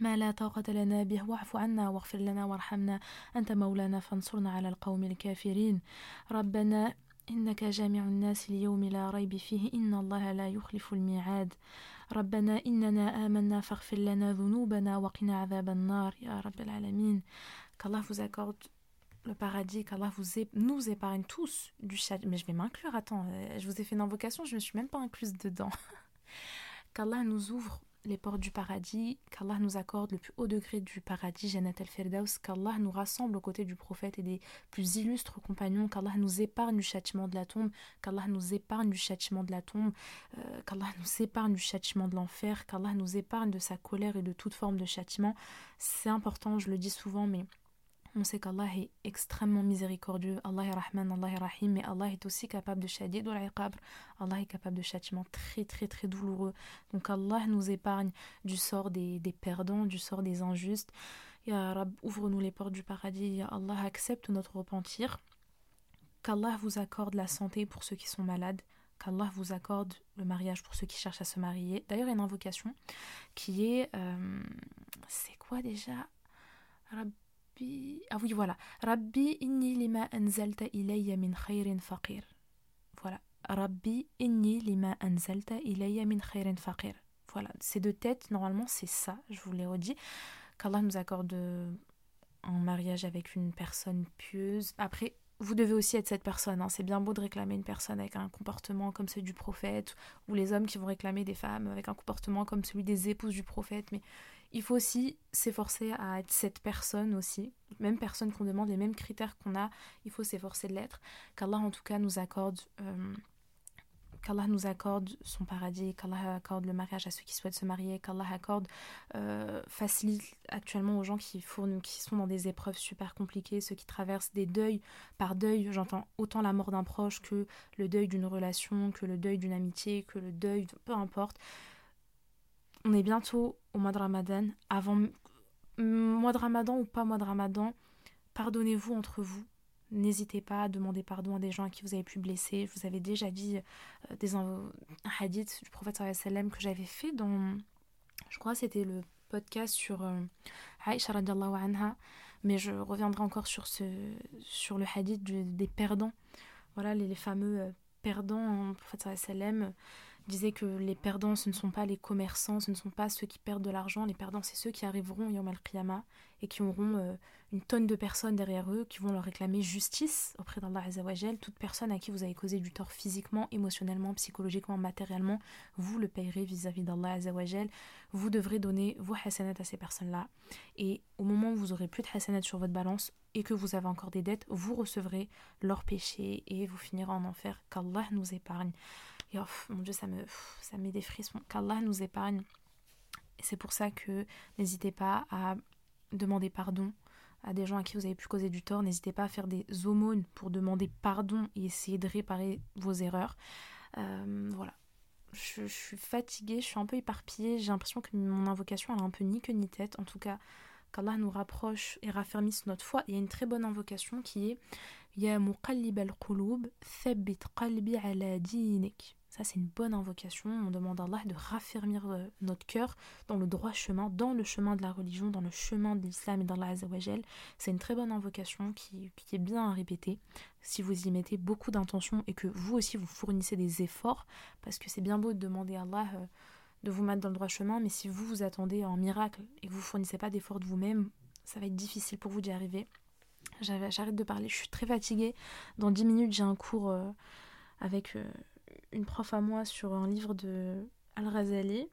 ما لا طاقة لنا به. واعف عنا واغفر لنا وارحمنا. أنت مولانا فانصرنا على القوم الكافرين. ربنا إنك جامع الناس اليوم لا ريب فيه. إن الله لا يخلف الميعاد. ربنا إننا آمنا فاغفر لنا ذنوبنا وقنا عذاب النار. يا رب العالمين. qu'Allah vous accorde le paradis, qu'Allah vous nous épargne tous du châtiment. Mais je vais m'inclure, attends, euh, je vous ai fait une invocation, je ne me suis même pas incluse dedans. (laughs) qu'Allah nous ouvre les portes du paradis, qu'Allah nous accorde le plus haut degré du paradis, Jannat al-Firdaus, qu'Allah nous rassemble aux côtés du prophète et des plus illustres compagnons, qu'Allah nous épargne du châtiment de la tombe, qu'Allah nous épargne du châtiment de la tombe, euh, qu'Allah nous épargne du châtiment de l'enfer, qu'Allah nous épargne de sa colère et de toute forme de châtiment. C'est important, je le dis souvent, mais on sait qu'Allah est extrêmement miséricordieux, Allah est Rahman, Allah est Rahim, mais Allah est aussi capable de shadid Allah est capable de châtiments très très très douloureux. Donc Allah nous épargne du sort des, perdants, du sort des injustes. Ya ouvre-nous les portes du paradis. Allah, accepte notre repentir. Qu'Allah vous accorde la santé pour ceux qui sont malades. Qu'Allah vous accorde le mariage pour ceux qui cherchent à se marier. D'ailleurs, il y a une invocation qui est. Euh, c'est quoi déjà? Ah oui, voilà. Rabbi inni lima anzalta ilayya min khayrin faqir. Voilà. Rabbi inni lima anzalta ilayya min khayrin faqir. Voilà. Ces deux têtes, normalement, c'est ça, je vous l'ai redit. Qu'Allah nous accorde un mariage avec une personne pieuse. Après, vous devez aussi être cette personne. Hein. C'est bien beau de réclamer une personne avec un comportement comme celui du prophète, ou les hommes qui vont réclamer des femmes avec un comportement comme celui des épouses du prophète, mais il faut aussi s'efforcer à être cette personne aussi, même personne qu'on demande, les mêmes critères qu'on a, il faut s'efforcer de l'être, qu'Allah en tout cas nous accorde, euh, nous accorde son paradis, qu'Allah accorde le mariage à ceux qui souhaitent se marier, qu'Allah accorde, euh, facilite actuellement aux gens qui, qui sont dans des épreuves super compliquées, ceux qui traversent des deuils. Par deuil, j'entends autant la mort d'un proche que le deuil d'une relation, que le deuil d'une amitié, que le deuil, peu importe on est bientôt au mois de Ramadan. Avant mois de Ramadan ou pas mois de Ramadan, pardonnez-vous entre vous. N'hésitez pas à demander pardon à des gens à qui vous avez pu blesser. Je vous avais déjà dit euh, des un hadith du prophète sallam que j'avais fait dans, je crois c'était le podcast sur euh, Aïcha anha, mais je reviendrai encore sur, ce, sur le hadith des perdants. Voilà les, fameux euh, perdants, le prophète sallam disait que les perdants, ce ne sont pas les commerçants, ce ne sont pas ceux qui perdent de l'argent, les perdants, c'est ceux qui arriveront Yom al et qui auront euh, une tonne de personnes derrière eux qui vont leur réclamer justice auprès d'Allah Azzawajal. Toute personne à qui vous avez causé du tort physiquement, émotionnellement, psychologiquement, matériellement, vous le payerez vis-à-vis d'Allah Azzawajal. Vous devrez donner vos hasanats à ces personnes-là. Et au moment où vous aurez plus de hasanats sur votre balance et que vous avez encore des dettes, vous recevrez leurs péchés et vous finirez en enfer. Qu'Allah nous épargne. Et oh, mon Dieu, ça me, ça met des frissons. Qu'Allah nous épargne. C'est pour ça que n'hésitez pas à demander pardon à des gens à qui vous avez pu causer du tort. N'hésitez pas à faire des aumônes pour demander pardon et essayer de réparer vos erreurs. Euh, voilà. Je, suis fatiguée, je suis un peu éparpillée. J'ai l'impression que mon invocation elle a un peu ni queue ni tête. En tout cas, qu'Allah nous rapproche et raffermisse notre foi. Il y a une très bonne invocation qui est Ya muqallib al-qulub, thabbit qalbi ala dinik. Ça, c'est une bonne invocation. On demande à Allah de raffermir euh, notre cœur dans le droit chemin, dans le chemin de la religion, dans le chemin de l'islam et d'Allah Azzawajal. C'est une très bonne invocation qui, est bien à répéter si vous y mettez beaucoup d'intention et que vous aussi vous fournissez des efforts, parce que c'est bien beau de demander à Allah euh, de vous mettre dans le droit chemin, mais si vous vous attendez à un miracle et que vous ne fournissez pas d'efforts de vous-même, ça va être difficile pour vous d'y arriver. J'arrête de parler, je suis très fatiguée. Dans 10 minutes, j'ai un cours euh, avec une prof à moi sur un livre de Al-Razali.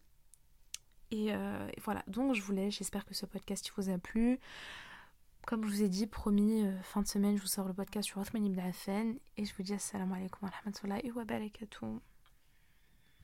Euh, et, voilà, donc je voulais, j'espère que ce podcast vous a plu. Comme je vous ai dit, promis, euh, fin de semaine, je vous sors le podcast sur Othman ibn Affan. Et je vous dis assalamu alaikum wa rahmatullahi wa barakatuh.